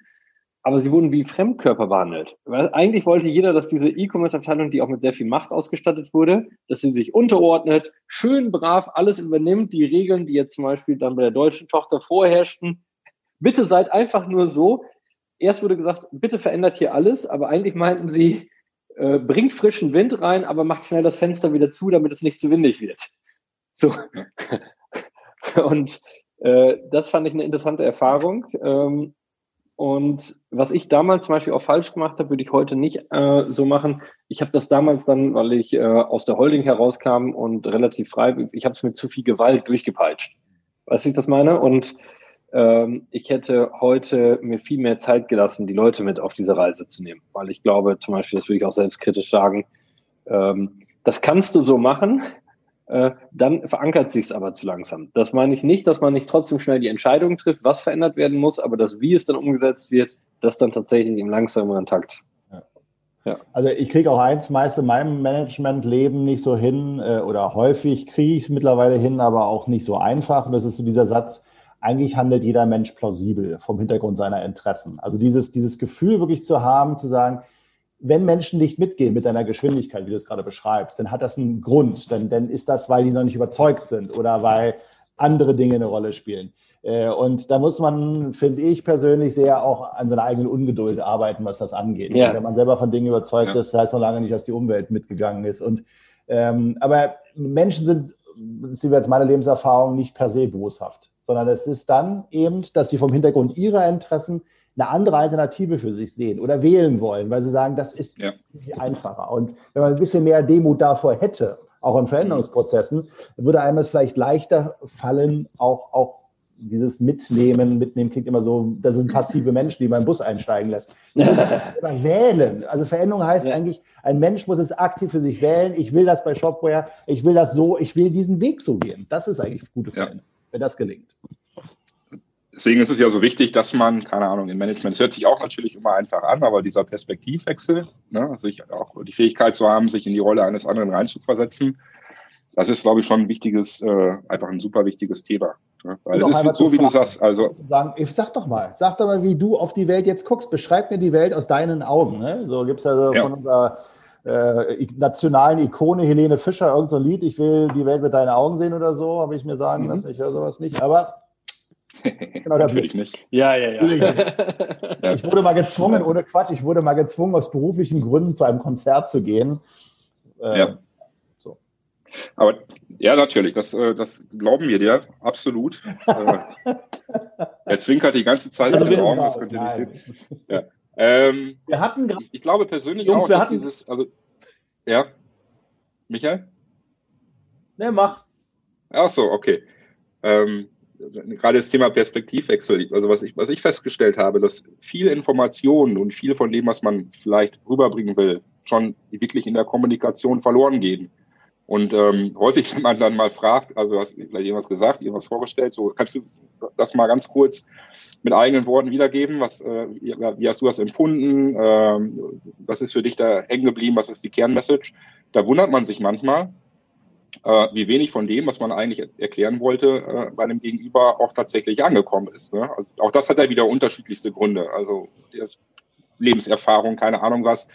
Aber sie wurden wie Fremdkörper behandelt. Weil eigentlich wollte jeder, dass diese E-Commerce-Abteilung, die auch mit sehr viel Macht ausgestattet wurde, dass sie sich unterordnet, schön brav alles übernimmt, die Regeln, die jetzt zum Beispiel dann bei der deutschen Tochter vorherrschten. Bitte seid einfach nur so. Erst wurde gesagt, bitte verändert hier alles, aber eigentlich meinten sie, äh, bringt frischen Wind rein, aber macht schnell das Fenster wieder zu, damit es nicht zu windig wird. So. Und äh, das fand ich eine interessante Erfahrung. Ähm, und was ich damals zum Beispiel auch falsch gemacht habe, würde ich heute nicht äh, so machen. Ich habe das damals dann, weil ich äh, aus der Holding herauskam und relativ frei, ich habe es mit zu viel Gewalt durchgepeitscht. Weißt du, ich das meine? Und ähm, ich hätte heute mir viel mehr Zeit gelassen, die Leute mit auf diese Reise zu nehmen. Weil ich glaube, zum Beispiel, das würde ich auch selbstkritisch sagen, ähm, das kannst du so machen, äh, dann verankert sich es aber zu langsam. Das meine ich nicht, dass man nicht trotzdem schnell die Entscheidung trifft, was verändert werden muss, aber das, wie es dann umgesetzt wird, das dann tatsächlich im langsameren Takt. Ja. Also ich kriege auch eins meist in meinem Managementleben nicht so hin äh, oder häufig kriege ich es mittlerweile hin, aber auch nicht so einfach. Und das ist so dieser Satz, eigentlich handelt jeder Mensch plausibel vom Hintergrund seiner Interessen. Also dieses, dieses Gefühl wirklich zu haben, zu sagen, wenn Menschen nicht mitgehen mit deiner Geschwindigkeit, wie du es gerade beschreibst, dann hat das einen Grund. Dann, dann ist das, weil die noch nicht überzeugt sind oder weil andere Dinge eine Rolle spielen. Äh, und da muss man, finde ich persönlich, sehr auch an seiner eigenen Ungeduld arbeiten, was das angeht. Ja. Wenn man selber von Dingen überzeugt ja. ist, heißt noch lange nicht, dass die Umwelt mitgegangen ist. Und, ähm, aber Menschen sind, das ist jetzt meine Lebenserfahrung, nicht per se boshaft, sondern es ist dann eben, dass sie vom Hintergrund ihrer Interessen eine andere Alternative für sich sehen oder wählen wollen, weil sie sagen, das ist ja. einfacher. Und wenn man ein bisschen mehr Demut davor hätte, auch in Veränderungsprozessen, würde einem es vielleicht leichter fallen, auch, auch dieses Mitnehmen, mitnehmen klingt immer so, das sind passive Menschen, die beim Bus einsteigen lässt. wählen. Also Veränderung heißt ja. eigentlich, ein Mensch muss es aktiv für sich wählen. Ich will das bei Shopware, ich will das so, ich will diesen Weg so gehen. Das ist eigentlich gute Veränderung, ja. wenn das gelingt deswegen ist es ja so wichtig, dass man, keine Ahnung, im Management, es hört sich auch natürlich immer einfach an, aber dieser Perspektivwechsel, ne, sich auch die Fähigkeit zu haben, sich in die Rolle eines anderen reinzuversetzen, das ist, glaube ich, schon ein wichtiges, äh, einfach ein super wichtiges Thema. Ne? Weil es ist so, wie du sagst, also. Sagen, ich sag doch mal, sag doch mal, wie du auf die Welt jetzt guckst. Beschreib mir die Welt aus deinen Augen. Ne? So gibt es ja, so ja. von unserer äh, nationalen Ikone Helene Fischer irgend so ein Lied, ich will die Welt mit deinen Augen sehen oder so, habe ich mir sagen mhm. lassen. Ich höre sowas nicht, aber Genau, Natürlich nicht. Ja, ja, ja. Ich wurde mal gezwungen, ohne Quatsch, ich wurde mal gezwungen, aus beruflichen Gründen zu einem Konzert zu gehen. Äh, ja. So. Aber ja, natürlich, das, äh, das glauben wir dir, absolut. Äh, er zwinkert die ganze Zeit also in den Augen, das könnt ihr nicht sehen. Ja. Ähm, wir hatten ich, ich, glaube persönlich Jungs, auch, dass dieses, also, ja, Michael? Ne, mach. Ach so, okay. Ähm, gerade das Thema Perspektivwechsel, also was ich, was ich festgestellt habe, dass viele Informationen und viel von dem, was man vielleicht rüberbringen will, schon wirklich in der Kommunikation verloren gehen. Und ähm, häufig, wenn man dann mal fragt, also hast du vielleicht irgendwas gesagt, irgendwas vorgestellt, so kannst du das mal ganz kurz mit eigenen Worten wiedergeben? Was, äh, wie hast du das empfunden? Ähm, was ist für dich da hängen geblieben? Was ist die Kernmessage? Da wundert man sich manchmal, äh, wie wenig von dem, was man eigentlich erklären wollte, äh, bei einem Gegenüber auch tatsächlich angekommen ist. Ne? Also auch das hat ja wieder unterschiedlichste Gründe. Also Lebenserfahrung, keine Ahnung was.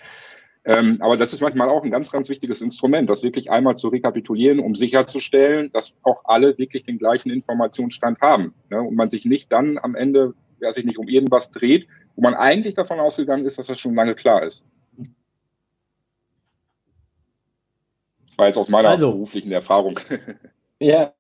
Ähm, aber das ist manchmal auch ein ganz, ganz wichtiges Instrument, das wirklich einmal zu rekapitulieren, um sicherzustellen, dass auch alle wirklich den gleichen Informationsstand haben. Ne? Und man sich nicht dann am Ende, wer sich nicht um irgendwas dreht, wo man eigentlich davon ausgegangen ist, dass das schon lange klar ist. Das war jetzt aus meiner also, beruflichen Erfahrung. Ja.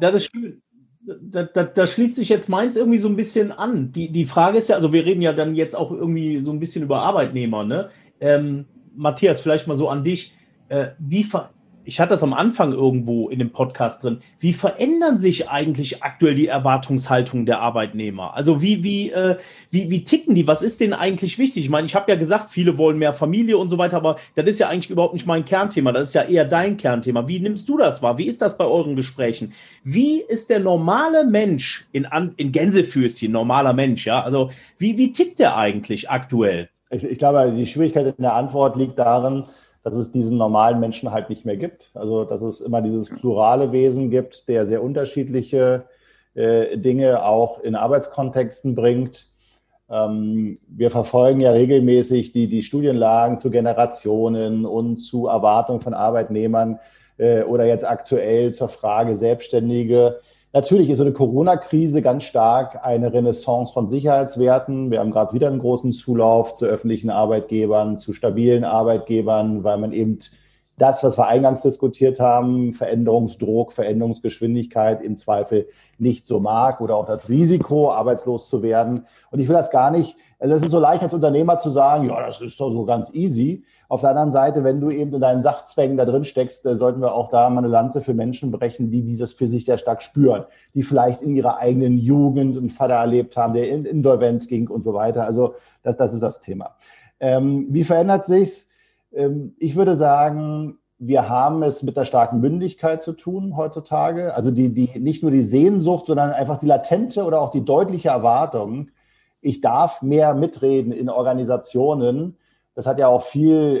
Das ist schön. Da, da, da, schließt sich jetzt meins irgendwie so ein bisschen an. Die, die Frage ist ja, also wir reden ja dann jetzt auch irgendwie so ein bisschen über Arbeitnehmer, ne? Ähm, Matthias, vielleicht mal so an dich. Äh, wie, ver ich hatte das am Anfang irgendwo in dem Podcast drin. Wie verändern sich eigentlich aktuell die Erwartungshaltungen der Arbeitnehmer? Also wie, wie, äh, wie, wie ticken die? Was ist denen eigentlich wichtig? Ich meine, ich habe ja gesagt, viele wollen mehr Familie und so weiter, aber das ist ja eigentlich überhaupt nicht mein Kernthema. Das ist ja eher dein Kernthema. Wie nimmst du das wahr? Wie ist das bei euren Gesprächen? Wie ist der normale Mensch in, in Gänsefüßchen, normaler Mensch, ja? Also wie, wie tickt der eigentlich aktuell? Ich, ich glaube, die Schwierigkeit in der Antwort liegt darin, dass es diesen normalen Menschen halt nicht mehr gibt. Also dass es immer dieses plurale Wesen gibt, der sehr unterschiedliche äh, Dinge auch in Arbeitskontexten bringt. Ähm, wir verfolgen ja regelmäßig die, die Studienlagen zu Generationen und zu Erwartungen von Arbeitnehmern äh, oder jetzt aktuell zur Frage Selbstständige. Natürlich ist so eine Corona-Krise ganz stark eine Renaissance von Sicherheitswerten. Wir haben gerade wieder einen großen Zulauf zu öffentlichen Arbeitgebern, zu stabilen Arbeitgebern, weil man eben das, was wir eingangs diskutiert haben, Veränderungsdruck, Veränderungsgeschwindigkeit im Zweifel nicht so mag oder auch das Risiko, arbeitslos zu werden. Und ich will das gar nicht, also es ist so leicht als Unternehmer zu sagen, ja, das ist doch so ganz easy. Auf der anderen Seite, wenn du eben in deinen Sachzwängen da drin steckst, äh, sollten wir auch da mal eine Lanze für Menschen brechen, die, die das für sich sehr stark spüren, die vielleicht in ihrer eigenen Jugend einen Vater erlebt haben, der in Insolvenz ging und so weiter. Also das, das ist das Thema. Ähm, wie verändert sich's? Ähm, ich würde sagen, wir haben es mit der starken Mündigkeit zu tun heutzutage. Also die, die, nicht nur die Sehnsucht, sondern einfach die latente oder auch die deutliche Erwartung, ich darf mehr mitreden in Organisationen, das hat ja auch viel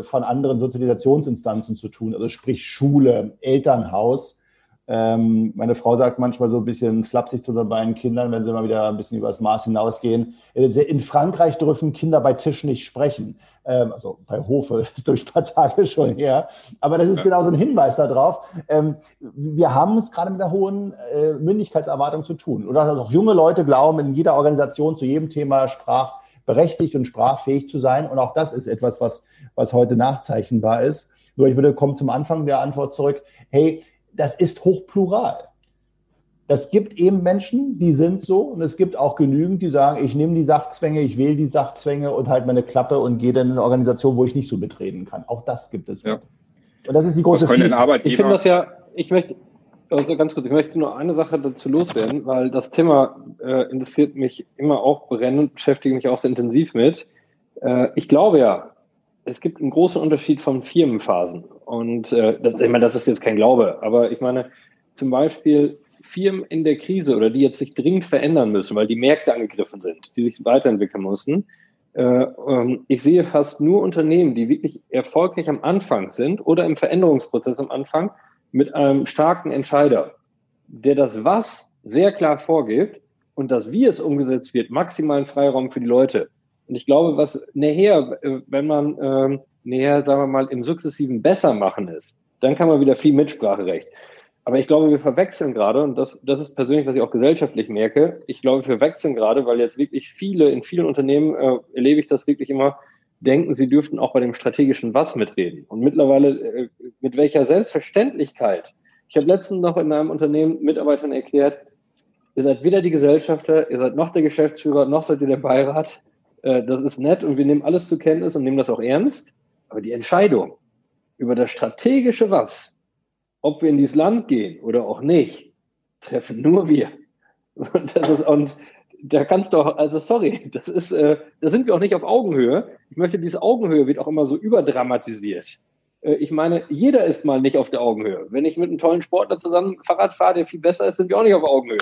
äh, von anderen Sozialisationsinstanzen zu tun, also sprich Schule, Elternhaus. Ähm, meine Frau sagt manchmal so ein bisschen flapsig zu seinen beiden Kindern, wenn sie mal wieder ein bisschen übers Maß hinausgehen. Äh, in Frankreich dürfen Kinder bei Tisch nicht sprechen. Ähm, also bei Hofe ist durch ein paar Tage schon her. Aber das ist ja. genau so ein Hinweis darauf. Ähm, wir haben es gerade mit der hohen äh, Mündigkeitserwartung zu tun. Oder dass auch junge Leute glauben, in jeder Organisation zu jedem Thema Sprach berechtigt und sprachfähig zu sein. Und auch das ist etwas, was, was heute nachzeichnbar ist. Nur ich würde kommen zum Anfang der Antwort zurück. Hey, das ist hochplural. Das gibt eben Menschen, die sind so und es gibt auch genügend, die sagen, ich nehme die Sachzwänge, ich wähle die Sachzwänge und halt meine Klappe und gehe dann in eine Organisation, wo ich nicht so mitreden kann. Auch das gibt es. Ja. Und das ist die große Frage. Ich finde das ja, ich möchte, also ganz kurz, ich möchte nur eine Sache dazu loswerden, weil das Thema äh, interessiert mich immer auch brennend, beschäftige mich auch sehr intensiv mit. Äh, ich glaube ja, es gibt einen großen Unterschied von Firmenphasen. Und äh, das, ich meine, das ist jetzt kein Glaube, aber ich meine, zum Beispiel Firmen in der Krise oder die jetzt sich dringend verändern müssen, weil die Märkte angegriffen sind, die sich weiterentwickeln müssen, äh, ähm, ich sehe fast nur Unternehmen, die wirklich erfolgreich am Anfang sind oder im Veränderungsprozess am Anfang mit einem starken Entscheider, der das Was sehr klar vorgibt und das Wie es umgesetzt wird, maximalen Freiraum für die Leute. Und ich glaube, was nachher, äh, wenn man ähm, näher, sagen wir mal, im sukzessiven besser machen ist, dann kann man wieder viel Mitspracherecht. Aber ich glaube, wir verwechseln gerade, und das, das ist persönlich, was ich auch gesellschaftlich merke, ich glaube, wir verwechseln gerade, weil jetzt wirklich viele, in vielen Unternehmen äh, erlebe ich das wirklich immer, denken, sie dürften auch bei dem strategischen Was mitreden. Und mittlerweile, äh, mit welcher Selbstverständlichkeit. Ich habe letztens noch in einem Unternehmen Mitarbeitern erklärt, ihr seid weder die Gesellschafter, ihr seid noch der Geschäftsführer, noch seid ihr der Beirat. Äh, das ist nett und wir nehmen alles zur Kenntnis und nehmen das auch ernst. Aber die Entscheidung über das strategische Was, ob wir in dieses Land gehen oder auch nicht, treffen nur wir. Und das ist, und da kannst du auch, also sorry, das ist, äh, da sind wir auch nicht auf Augenhöhe. Ich möchte, diese Augenhöhe wird auch immer so überdramatisiert. Äh, ich meine, jeder ist mal nicht auf der Augenhöhe. Wenn ich mit einem tollen Sportler zusammen Fahrrad fahre, der viel besser ist, sind wir auch nicht auf Augenhöhe.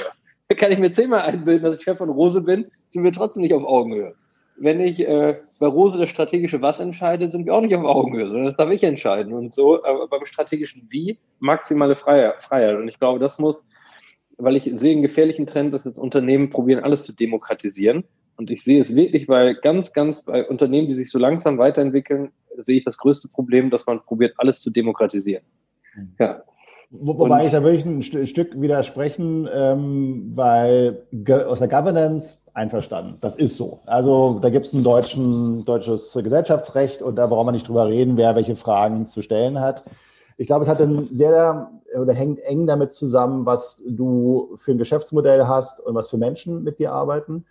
Da kann ich mir zehnmal einbilden, dass ich Chef von Rose bin, sind wir trotzdem nicht auf Augenhöhe wenn ich äh, bei Rose das strategische Was entscheide, sind wir auch nicht auf Augenhöhe, sondern das darf ich entscheiden. Und so äh, beim strategischen Wie maximale Freiheit. Und ich glaube, das muss, weil ich sehe einen gefährlichen Trend, dass jetzt Unternehmen probieren, alles zu demokratisieren. Und ich sehe es wirklich bei ganz, ganz bei Unternehmen, die sich so langsam weiterentwickeln, sehe ich das größte Problem, dass man probiert, alles zu demokratisieren. Mhm. Ja. Wo, wobei und, ich da wirklich ein Stück widersprechen, ähm, weil aus der Governance einverstanden. Das ist so. Also da gibt es ein deutschen, deutsches Gesellschaftsrecht und da brauchen wir nicht drüber reden, wer welche Fragen zu stellen hat. Ich glaube, es hat dann sehr oder hängt eng damit zusammen, was du für ein Geschäftsmodell hast und was für Menschen mit dir arbeiten.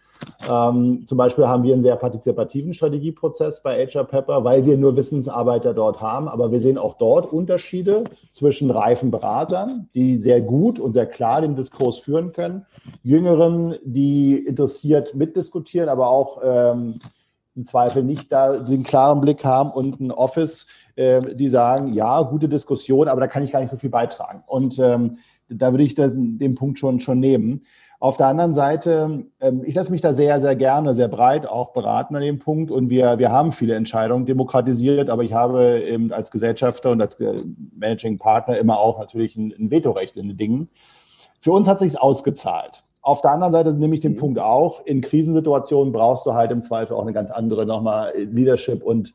Ähm, zum Beispiel haben wir einen sehr partizipativen Strategieprozess bei HR Pepper, weil wir nur Wissensarbeiter dort haben. Aber wir sehen auch dort Unterschiede zwischen reifen Beratern, die sehr gut und sehr klar den Diskurs führen können, Jüngeren, die interessiert mitdiskutieren, aber auch ähm, im Zweifel nicht da den klaren Blick haben und ein Office, äh, die sagen, ja, gute Diskussion, aber da kann ich gar nicht so viel beitragen. Und ähm, da würde ich den, den Punkt schon, schon nehmen. Auf der anderen Seite, ähm, ich lasse mich da sehr, sehr gerne, sehr breit auch beraten an dem Punkt. Und wir, wir haben viele Entscheidungen demokratisiert, aber ich habe eben als Gesellschafter und als äh, Managing Partner immer auch natürlich ein, ein Vetorecht in den Dingen. Für uns hat sich ausgezahlt. Auf der anderen Seite nehme ich den mhm. Punkt auch, in Krisensituationen brauchst du halt im Zweifel auch eine ganz andere nochmal Leadership und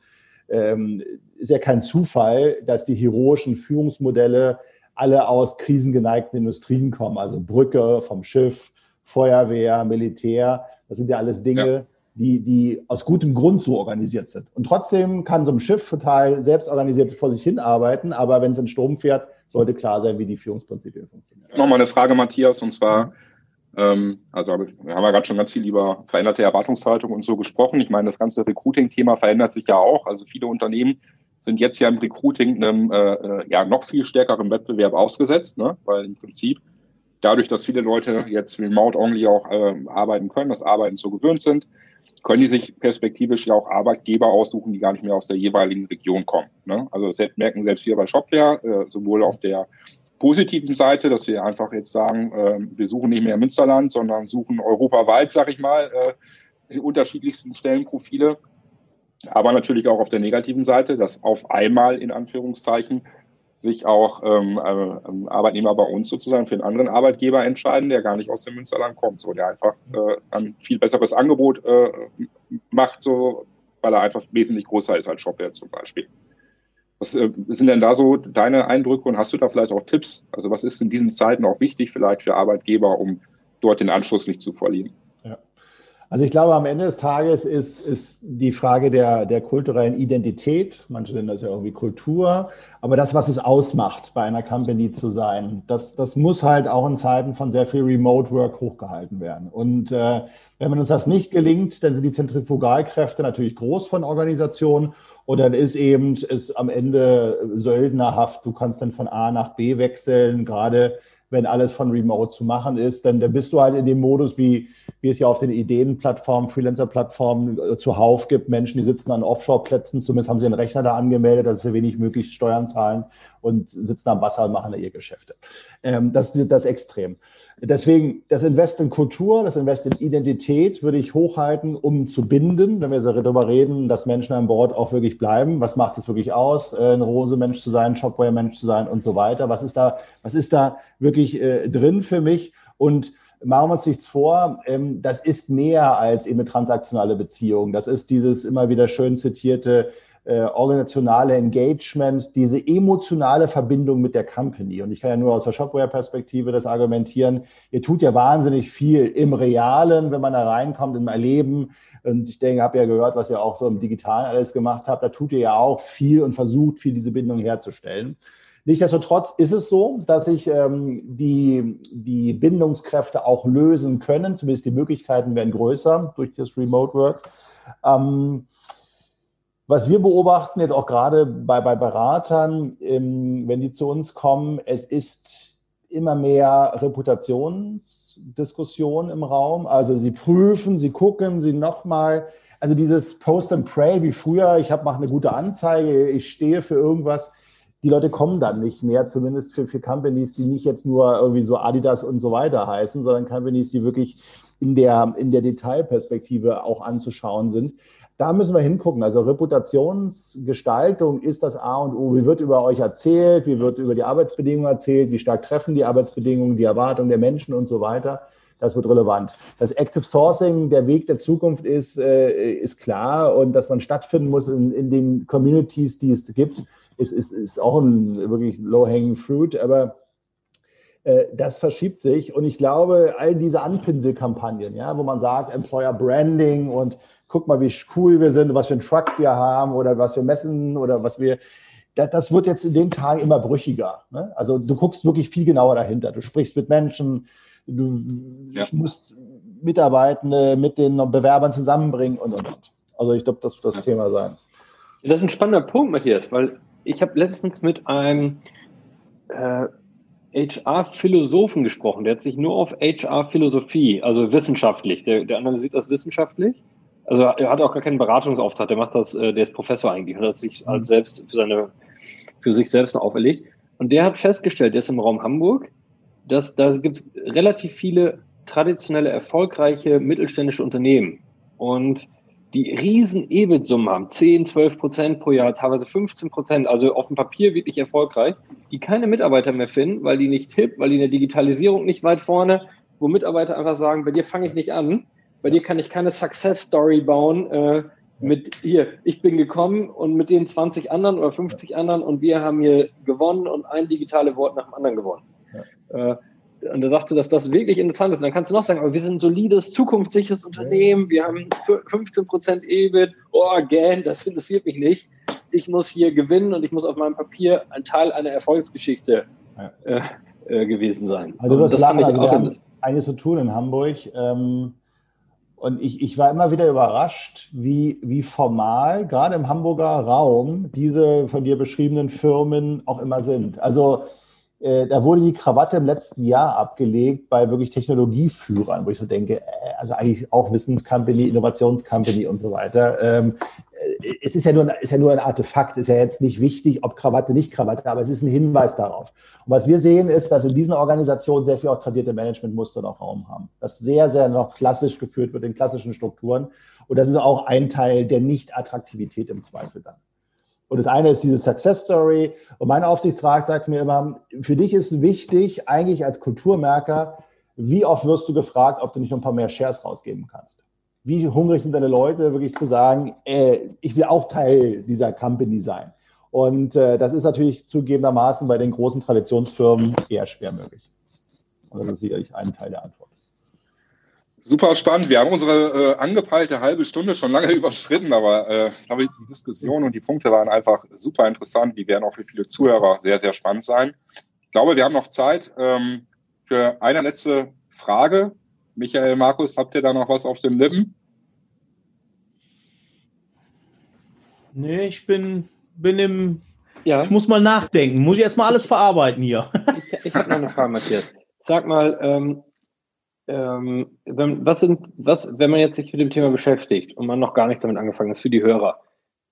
ähm, ist ja kein Zufall, dass die heroischen Führungsmodelle alle aus krisengeneigten Industrien kommen, also Brücke vom Schiff, Feuerwehr, Militär, das sind ja alles Dinge, ja. Die, die aus gutem Grund so organisiert sind. Und trotzdem kann so ein Schiff total selbstorganisiert vor sich hin arbeiten, aber wenn es in Strom fährt, sollte klar sein, wie die Führungsprinzipien funktionieren. Nochmal eine Frage, Matthias, und zwar, ähm, also wir haben ja gerade schon ganz viel über veränderte Erwartungshaltung und so gesprochen. Ich meine, das ganze Recruiting-Thema verändert sich ja auch. Also viele Unternehmen sind jetzt ja im Recruiting einem äh, äh, ja noch viel stärkeren Wettbewerb ausgesetzt, ne? weil im Prinzip dadurch, dass viele Leute jetzt remote-only auch äh, arbeiten können, das Arbeiten so gewöhnt sind, können die sich perspektivisch ja auch Arbeitgeber aussuchen, die gar nicht mehr aus der jeweiligen Region kommen. Ne? Also das merken selbst wir bei Shopware, äh, sowohl auf der positiven Seite, dass wir einfach jetzt sagen, äh, wir suchen nicht mehr Münsterland, sondern suchen europaweit, sag ich mal, äh, die unterschiedlichsten Stellenprofile aber natürlich auch auf der negativen Seite, dass auf einmal in Anführungszeichen sich auch ähm, äh, Arbeitnehmer bei uns sozusagen für einen anderen Arbeitgeber entscheiden, der gar nicht aus dem Münsterland kommt, so der einfach äh, ein viel besseres Angebot äh, macht, so weil er einfach wesentlich größer ist als Shopware zum Beispiel. Was äh, sind denn da so deine Eindrücke und hast du da vielleicht auch Tipps? Also was ist in diesen Zeiten auch wichtig vielleicht für Arbeitgeber, um dort den Anschluss nicht zu verlieren? Also ich glaube, am Ende des Tages ist, ist die Frage der, der kulturellen Identität, manche nennen das ja irgendwie Kultur, aber das, was es ausmacht, bei einer Company zu sein, das, das muss halt auch in Zeiten von sehr viel Remote Work hochgehalten werden. Und äh, wenn uns das nicht gelingt, dann sind die Zentrifugalkräfte natürlich groß von Organisationen und dann ist eben es am Ende söldnerhaft. Du kannst dann von A nach B wechseln, gerade wenn alles von Remote zu machen ist, dann, dann bist du halt in dem Modus, wie, wie es ja auf den Ideenplattformen, Freelancer-Plattformen äh, zuhauf gibt. Menschen, die sitzen an Offshore-Plätzen, zumindest haben sie einen Rechner da angemeldet, dass sie wenig möglichst Steuern zahlen und sitzen am Wasser und machen da ihr Geschäfte. Ähm, das ist das Extrem. Deswegen das Invest in Kultur, das Invest in Identität würde ich hochhalten, um zu binden, wenn wir darüber reden, dass Menschen an Bord auch wirklich bleiben. Was macht es wirklich aus, äh, ein Rose-Mensch zu sein, Shopware-Mensch zu sein und so weiter? Was ist da, was ist da wirklich äh, drin für mich? Und machen wir uns nichts vor, ähm, das ist mehr als eben eine transaktionale Beziehung. Das ist dieses immer wieder schön zitierte äh, organisationale Engagement, diese emotionale Verbindung mit der Company. Und ich kann ja nur aus der Shopware-Perspektive das argumentieren. Ihr tut ja wahnsinnig viel im Realen, wenn man da reinkommt, im Erleben. Und ich denke, habe ja gehört, was ihr auch so im Digitalen alles gemacht habt. Da tut ihr ja auch viel und versucht viel diese Bindung herzustellen. Nichtsdestotrotz ist es so, dass sich ähm, die, die Bindungskräfte auch lösen können. Zumindest die Möglichkeiten werden größer durch das Remote Work. Ähm, was wir beobachten, jetzt auch gerade bei, bei Beratern, ähm, wenn die zu uns kommen, es ist immer mehr Reputationsdiskussion im Raum. Also sie prüfen, sie gucken, sie nochmal. Also dieses Post and Pray wie früher, ich habe mache eine gute Anzeige, ich stehe für irgendwas. Die Leute kommen dann nicht mehr, zumindest für, für Companies, die nicht jetzt nur irgendwie so Adidas und so weiter heißen, sondern Companies, die wirklich in der, in der Detailperspektive auch anzuschauen sind da müssen wir hingucken. Also Reputationsgestaltung ist das A und O. Wie wird über euch erzählt? Wie wird über die Arbeitsbedingungen erzählt? Wie stark treffen die Arbeitsbedingungen, die Erwartungen der Menschen und so weiter? Das wird relevant. Das Active Sourcing, der Weg der Zukunft ist, äh, ist klar und dass man stattfinden muss in, in den Communities, die es gibt, ist, ist, ist auch ein wirklich low-hanging fruit. Aber äh, das verschiebt sich. Und ich glaube, all diese Anpinselkampagnen, ja, wo man sagt, Employer Branding und guck mal, wie cool wir sind, was für einen Truck wir haben oder was wir messen oder was wir. Das, wird jetzt in den Tagen immer brüchiger. Ne? Also du guckst wirklich viel genauer dahinter. Du sprichst mit Menschen, du ja. musst Mitarbeitende mit den Bewerbern zusammenbringen und und und. Also ich glaube, das wird das ja. Thema sein. Das ist ein spannender Punkt, Matthias, weil ich habe letztens mit einem äh, HR-Philosophen gesprochen. Der hat sich nur auf HR-Philosophie, also wissenschaftlich, der, der analysiert das wissenschaftlich also er hat auch gar keinen Beratungsauftrag, der macht das, äh, der ist Professor eigentlich und hat sich als mhm. selbst für seine, für sich selbst auferlegt. Und der hat festgestellt, der ist im Raum Hamburg, dass da gibt es relativ viele traditionelle, erfolgreiche mittelständische Unternehmen. Und die riesen EBIT-Summen haben, 10, 12 Prozent pro Jahr, teilweise 15 Prozent, also auf dem Papier wirklich erfolgreich, die keine Mitarbeiter mehr finden, weil die nicht hip, weil die in der Digitalisierung nicht weit vorne, wo Mitarbeiter einfach sagen, bei dir fange ich nicht an, bei dir kann ich keine Success Story bauen äh, mit hier, ich bin gekommen und mit den 20 anderen oder 50 anderen und wir haben hier gewonnen und ein digitale Wort nach dem anderen gewonnen. Ja. Äh, und er sagte, dass das wirklich interessant ist. Und dann kannst du noch sagen, aber wir sind ein solides, zukunftssicheres Unternehmen, wir haben 15 Prozent EBIT, oh, gern, das interessiert mich nicht. Ich muss hier gewinnen und ich muss auf meinem Papier ein Teil einer Erfolgsgeschichte äh, äh, gewesen sein. Also das, das fand ich also auch einiges zu tun in Hamburg. Ähm, und ich, ich war immer wieder überrascht, wie, wie formal, gerade im Hamburger Raum, diese von dir beschriebenen Firmen auch immer sind. Also äh, da wurde die Krawatte im letzten Jahr abgelegt bei wirklich Technologieführern, wo ich so denke, äh, also eigentlich auch Wissenscompany, Innovationscompany und so weiter. Ähm, es ist ja, nur, ist ja nur ein Artefakt, ist ja jetzt nicht wichtig, ob Krawatte, nicht Krawatte, aber es ist ein Hinweis darauf. Und was wir sehen, ist, dass in diesen Organisationen sehr viel auch tradierte Managementmuster noch Raum haben. Das sehr, sehr noch klassisch geführt wird in klassischen Strukturen. Und das ist auch ein Teil der Nicht-Attraktivität im Zweifel dann. Und das eine ist diese Success Story. Und mein Aufsichtsrat sagt mir immer, für dich ist wichtig, eigentlich als Kulturmerker, wie oft wirst du gefragt, ob du nicht noch ein paar mehr Shares rausgeben kannst? wie hungrig sind deine Leute, wirklich zu sagen, äh, ich will auch Teil dieser Company sein. Und äh, das ist natürlich zugegebenermaßen bei den großen Traditionsfirmen eher schwer möglich. Und das ist sicherlich ein Teil der Antwort. Super spannend. Wir haben unsere äh, angepeilte halbe Stunde schon lange überschritten, aber äh, ich glaube, die Diskussion und die Punkte waren einfach super interessant. Die werden auch für viele Zuhörer sehr, sehr spannend sein. Ich glaube, wir haben noch Zeit ähm, für eine letzte Frage. Michael, Markus, habt ihr da noch was auf den Lippen? Nee, ich bin, bin im. Ja. Ich muss mal nachdenken. Muss ich erstmal alles verarbeiten hier. ich ich habe noch eine Frage, Matthias. Sag mal, ähm, ähm, wenn, was sind, was, wenn man jetzt sich mit dem Thema beschäftigt und man noch gar nicht damit angefangen ist für die Hörer,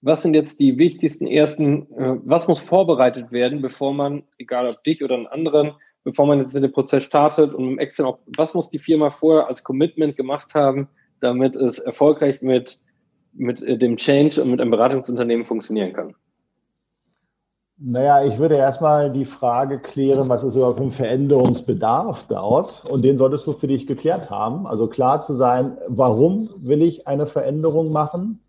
was sind jetzt die wichtigsten ersten, äh, was muss vorbereitet werden, bevor man, egal ob dich oder einen anderen, bevor man jetzt mit dem Prozess startet und im Extern auch, was muss die Firma vorher als Commitment gemacht haben, damit es erfolgreich mit, mit äh, dem Change und mit einem Beratungsunternehmen funktionieren kann? Naja, ich würde erstmal die Frage klären, was ist überhaupt ein Veränderungsbedarf dort? Und den solltest du für dich geklärt haben. Also klar zu sein, warum will ich eine Veränderung machen?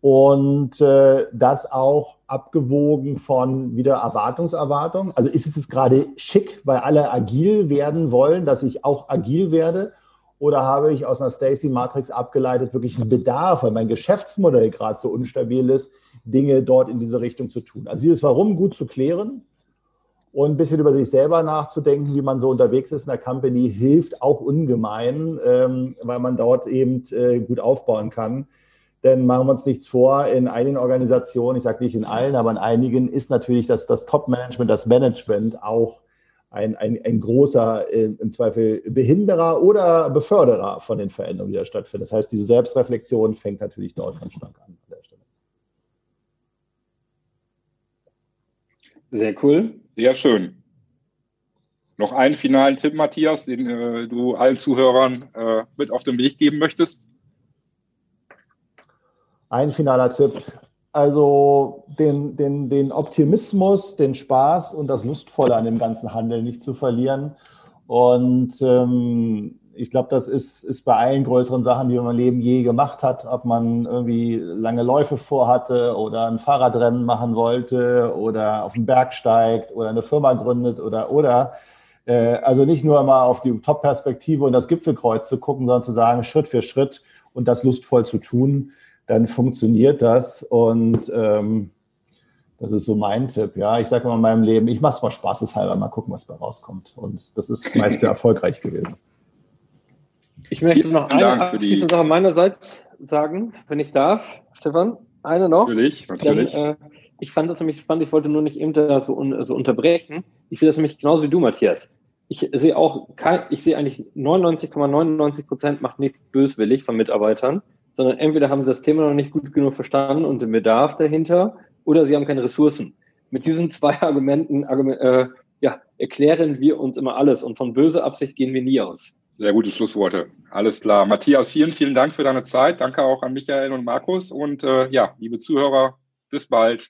Und äh, das auch abgewogen von wieder Erwartungserwartung. Also ist es gerade schick, weil alle agil werden wollen, dass ich auch agil werde? Oder habe ich aus einer Stacy-Matrix abgeleitet wirklich einen Bedarf, weil mein Geschäftsmodell gerade so unstabil ist, Dinge dort in diese Richtung zu tun? Also dieses Warum gut zu klären und ein bisschen über sich selber nachzudenken, wie man so unterwegs ist in der Company, hilft auch ungemein, ähm, weil man dort eben äh, gut aufbauen kann. Denn machen wir uns nichts vor, in einigen Organisationen, ich sage nicht in allen, aber in einigen ist natürlich das, das Top-Management, das Management auch ein, ein, ein großer, äh, im Zweifel Behinderer oder Beförderer von den Veränderungen, die da stattfinden. Das heißt, diese Selbstreflexion fängt natürlich dort ganz stark an. Sehr cool. Sehr schön. Noch einen finalen Tipp, Matthias, den äh, du allen Zuhörern äh, mit auf den Weg geben möchtest? Ein finaler Tipp. Also den, den, den Optimismus, den Spaß und das Lustvolle an dem ganzen Handel nicht zu verlieren. Und ähm, ich glaube, das ist, ist bei allen größeren Sachen, die man im Leben je gemacht hat, ob man irgendwie lange Läufe vorhatte oder ein Fahrradrennen machen wollte oder auf den Berg steigt oder eine Firma gründet oder oder. Äh, also nicht nur mal auf die Top-Perspektive und das Gipfelkreuz zu gucken, sondern zu sagen, Schritt für Schritt und das lustvoll zu tun dann funktioniert das. Und ähm, das ist so mein Tipp. Ja, ich sage immer in meinem Leben, ich mache es mal spaßeshalber, mal gucken, was da rauskommt. Und das ist meist sehr erfolgreich gewesen. Ich möchte noch eine abschließende Sache meinerseits sagen, wenn ich darf, Stefan. Eine noch. Natürlich, natürlich. Dann, äh, ich fand das nämlich spannend, ich wollte nur nicht eben da so, un, so unterbrechen. Ich sehe das nämlich genauso wie du, Matthias. Ich sehe auch, kein, ich sehe eigentlich 99,99 Prozent macht nichts böswillig von Mitarbeitern sondern entweder haben sie das Thema noch nicht gut genug verstanden und den Bedarf dahinter oder sie haben keine Ressourcen. Mit diesen zwei Argumenten äh, ja, erklären wir uns immer alles und von böser Absicht gehen wir nie aus. Sehr gute Schlussworte. Alles klar. Matthias, vielen, vielen Dank für deine Zeit. Danke auch an Michael und Markus. Und äh, ja, liebe Zuhörer, bis bald.